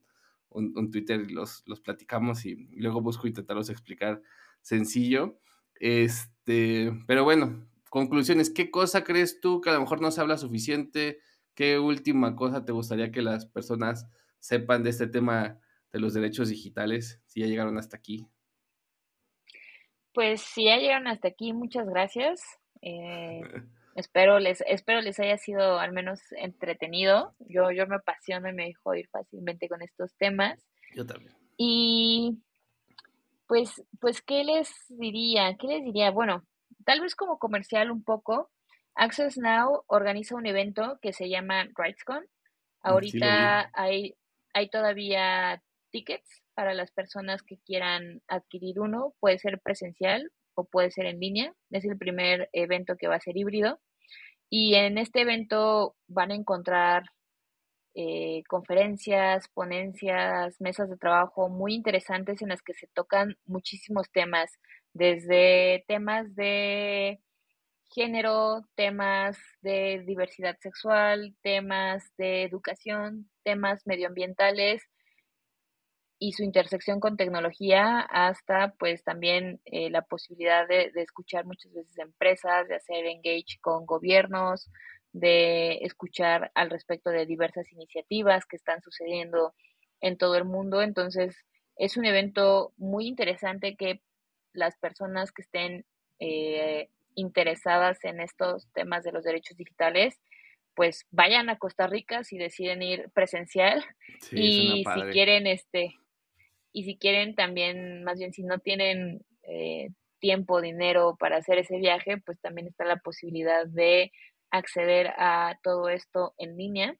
un, un Twitter y los, los platicamos y luego busco intentarlos explicar sencillo. Este, pero bueno, conclusiones, ¿qué cosa crees tú que a lo mejor no se habla suficiente? ¿Qué última cosa te gustaría que las personas sepan de este tema de los derechos digitales, si ya llegaron hasta aquí? Pues si ya llegaron hasta aquí, muchas gracias. Eh, espero les, espero les haya sido al menos entretenido. Yo, yo me apasiono y me dejo ir fácilmente con estos temas. Yo también. Y pues, pues, ¿qué les diría? ¿Qué les diría? Bueno, tal vez como comercial un poco. Access Now organiza un evento que se llama RightsCon. Sí vi. Ahorita hay, hay todavía tickets para las personas que quieran adquirir uno. Puede ser presencial o puede ser en línea. Es el primer evento que va a ser híbrido. Y en este evento van a encontrar eh, conferencias, ponencias, mesas de trabajo muy interesantes en las que se tocan muchísimos temas, desde temas de género, temas de diversidad sexual, temas de educación, temas medioambientales y su intersección con tecnología, hasta pues también eh, la posibilidad de, de escuchar muchas veces empresas, de hacer engage con gobiernos, de escuchar al respecto de diversas iniciativas que están sucediendo en todo el mundo. Entonces, es un evento muy interesante que las personas que estén eh, interesadas en estos temas de los derechos digitales, pues vayan a Costa Rica si deciden ir presencial Sí, y si quieren este y si quieren también más bien si no tienen eh, tiempo dinero para hacer ese viaje pues también está la posibilidad de acceder a todo esto en línea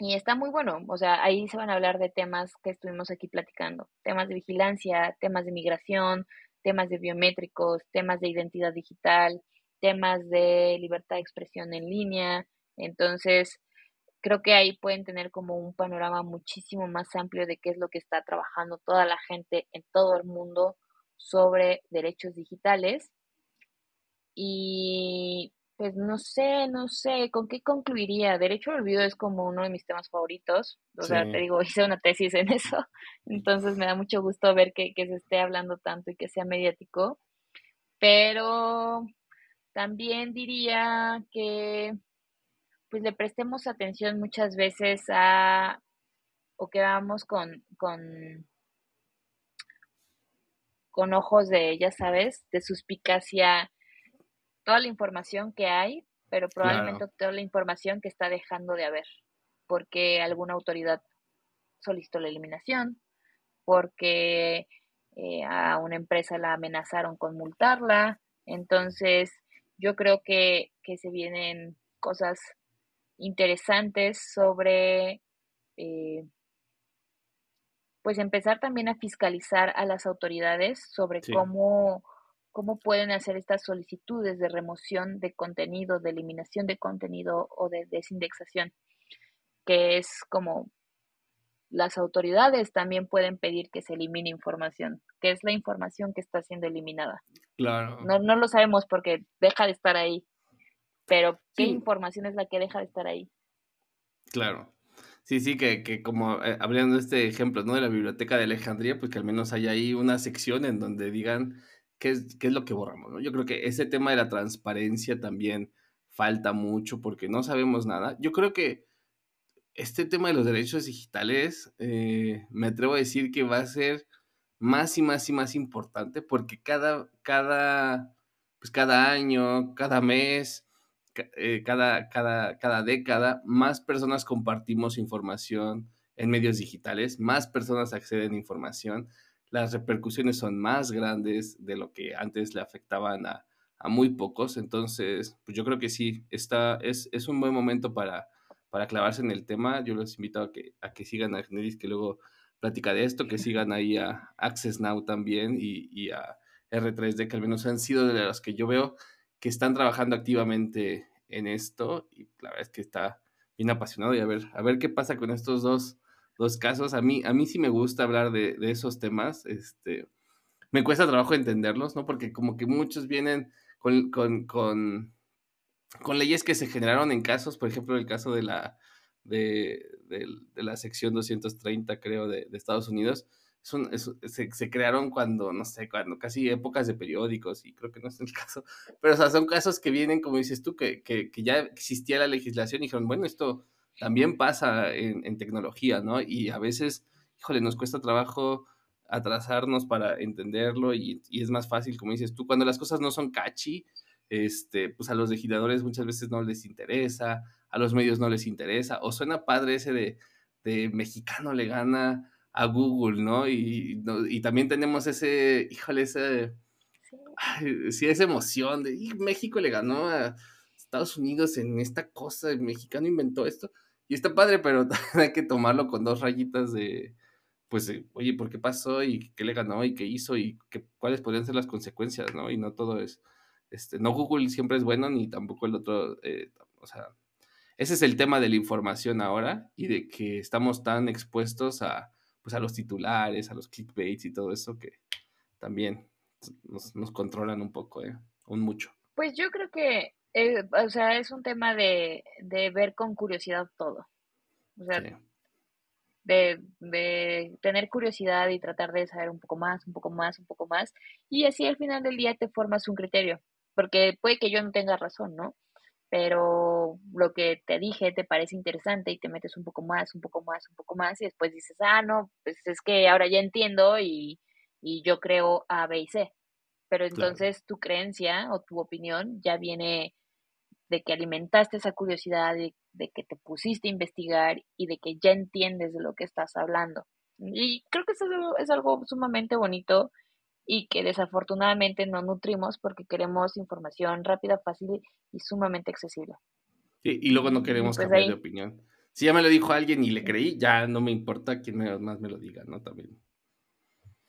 y está muy bueno, o sea, ahí se van a hablar de temas que estuvimos aquí platicando, temas de vigilancia, temas de migración, temas de biométricos, temas de identidad digital, temas de libertad de expresión en línea. Entonces, creo que ahí pueden tener como un panorama muchísimo más amplio de qué es lo que está trabajando toda la gente en todo el mundo sobre derechos digitales. Y pues no sé, no sé, ¿con qué concluiría? Derecho al olvido es como uno de mis temas favoritos. O sea, te digo, hice una tesis en eso. Entonces me da mucho gusto ver que, que se esté hablando tanto y que sea mediático. Pero también diría que pues le prestemos atención muchas veces a o que vamos con, con, con ojos de, ya sabes, de suspicacia toda la información que hay, pero probablemente Claro. toda la información que está dejando de haber, porque alguna autoridad solicitó la eliminación, porque eh, a una empresa la amenazaron con multarla. Entonces, yo creo que, que se vienen cosas interesantes sobre, eh, pues empezar también a fiscalizar a las autoridades sobre Sí. cómo, cómo pueden hacer estas solicitudes de remoción de contenido, de eliminación de contenido o de desindexación, que es como las autoridades también pueden pedir que se elimine información, que es la información que está siendo eliminada. Claro. No, no lo sabemos porque deja de estar ahí, pero ¿qué Sí. información es la que deja de estar ahí? Claro. Sí, sí, que, que como eh, hablando de este ejemplo, ¿no? De la biblioteca de Alejandría, pues que al menos haya ahí una sección en donde digan qué es, qué es lo que borramos, ¿no? Yo creo que ese tema de la transparencia también falta mucho porque no sabemos nada. Yo creo que este tema de los derechos digitales, eh, me atrevo a decir que va a ser más y más y más importante porque cada, cada, pues cada año, cada mes, eh, cada, cada, cada década, más personas compartimos información en medios digitales, más personas acceden a información, las repercusiones son más grandes de lo que antes le afectaban a, a muy pocos. Entonces, pues yo creo que sí, está, es, es un buen momento para, para clavarse en el tema. Yo los invito a que, a que sigan a Generis, que luego platica de esto, que sigan ahí a Access Now también y, y a R3D, que al menos han sido de los que yo veo que están trabajando activamente en esto y la verdad es que está bien apasionado y a ver, a ver qué pasa con estos dos, dos casos. A mí, a mí sí me gusta hablar de, esos temas, este, me cuesta trabajo entenderlos, ¿no? Porque como que muchos vienen con, con, con, con leyes que se generaron en casos, por ejemplo, el caso de la, de, de, la sección 230, creo, de, de Estados Unidos, son, es, se, se, crearon cuando, no sé, cuando casi épocas de periódicos, y creo que no es el caso, pero o sea, son casos que vienen, como dices tú, que, que, que ya existía la legislación y dijeron, bueno, esto también pasa en, en, tecnología, ¿no? Y a veces, híjole, nos cuesta trabajo atrasarnos para entenderlo y, y, es más fácil, como dices tú, cuando las cosas no son catchy, este, pues a los legisladores muchas veces no les interesa, a los medios no les interesa, o suena padre ese de, de mexicano le gana a Google, ¿no? Y, y también tenemos ese, híjole, ese, sí, ay, sí esa emoción de, y México le ganó a Estados Unidos en esta cosa, el mexicano inventó esto, y está padre, pero hay que tomarlo con dos rayitas de, pues, oye, ¿por qué pasó? ¿Y qué le ganó? ¿Y qué hizo? ¿Y qué, cuáles podrían ser las consecuencias? ¿no? Y no todo es, este, no Google siempre es bueno, ni tampoco el otro, eh, o sea, ese es el tema de la información ahora y de que estamos tan expuestos a, pues, a los titulares, a los clickbaits y todo eso que también nos, nos controlan un poco, ¿eh? Un mucho. Pues yo creo que, eh, o sea, es un tema de, de, ver con curiosidad todo. O sea, sí de, de, tener curiosidad y tratar de saber un poco más, un poco más, un poco más. Y así al final del día te formas un criterio, porque puede que yo no tenga razón, ¿no? Pero lo que te dije te parece interesante y te metes un poco más, un poco más, un poco más y después dices, ah, no, pues es que ahora ya entiendo y, y yo creo A, B y C. Pero entonces claro. tu creencia o tu opinión ya viene de que alimentaste esa curiosidad, de, de, que te pusiste a investigar y de que ya entiendes de lo que estás hablando. Y creo que eso es algo, es algo sumamente bonito y que desafortunadamente no nutrimos porque queremos información rápida, fácil y sumamente accesible. Sí, y luego no queremos pues cambiar ahí, de opinión. Si ya me lo dijo alguien y le creí, ya no me importa quién más me lo diga, ¿no? También.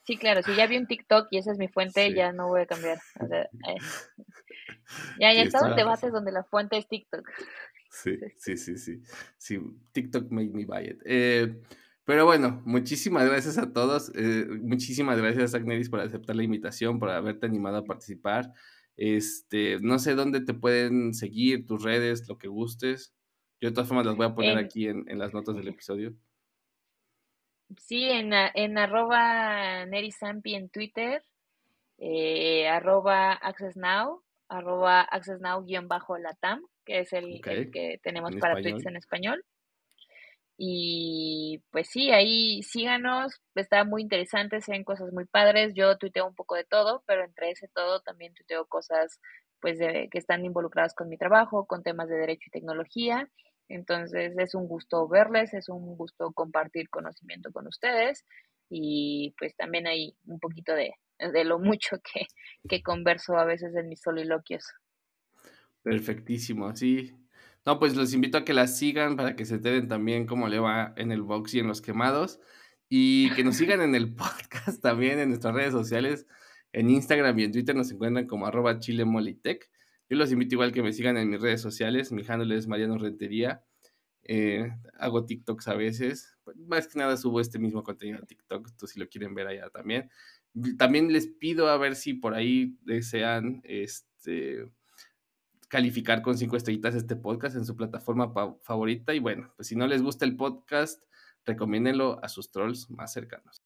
Sí, claro, si ya vi un TikTok y esa es mi fuente, sí. ya no voy a cambiar. O sea, eh. Ya, ya sí, estado en debates donde la fuente es TikTok. Sí, sí, sí, sí. Sí, TikTok made me buy it. Eh, pero bueno, muchísimas gracias a todos. Eh, muchísimas gracias, Agneris, por aceptar la invitación, por haberte animado a participar. Este, no sé dónde te pueden seguir, tus redes, lo que gustes. Yo de todas formas las voy a poner en, aquí en, en, las notas del episodio. Sí, en, en arroba Nerisampi en Twitter, eh, arroba Access Now, arroba accessnow-latam, que es el, okay. el que tenemos en para español. tweets en español. Y pues sí, ahí síganos, está muy interesante, se ven cosas muy padres. Yo tuiteo un poco de todo, pero entre ese todo también tuiteo cosas pues de, que están involucradas con mi trabajo, con temas de derecho y tecnología. Entonces es un gusto verles, es un gusto compartir conocimiento con ustedes y pues también hay un poquito de, de lo mucho que, que converso a veces en mis soliloquios. Perfectísimo, sí. No, pues los invito a que las sigan para que se enteren también cómo le va en el box y en los quemados. Y que nos sigan en el podcast también en nuestras redes sociales. En Instagram y en Twitter nos encuentran como arroba chilemolitech. Yo los invito igual que me sigan en mis redes sociales. Mi handle es Mariano Rentería. Eh, hago TikToks a veces. Más que nada subo este mismo contenido a TikTok. Tú si lo quieren ver allá también. También les pido a ver si por ahí desean este, calificar con cinco estrellitas este podcast en su plataforma favorita. Y bueno, pues si no les gusta el podcast, recomiéndenlo a sus trolls más cercanos.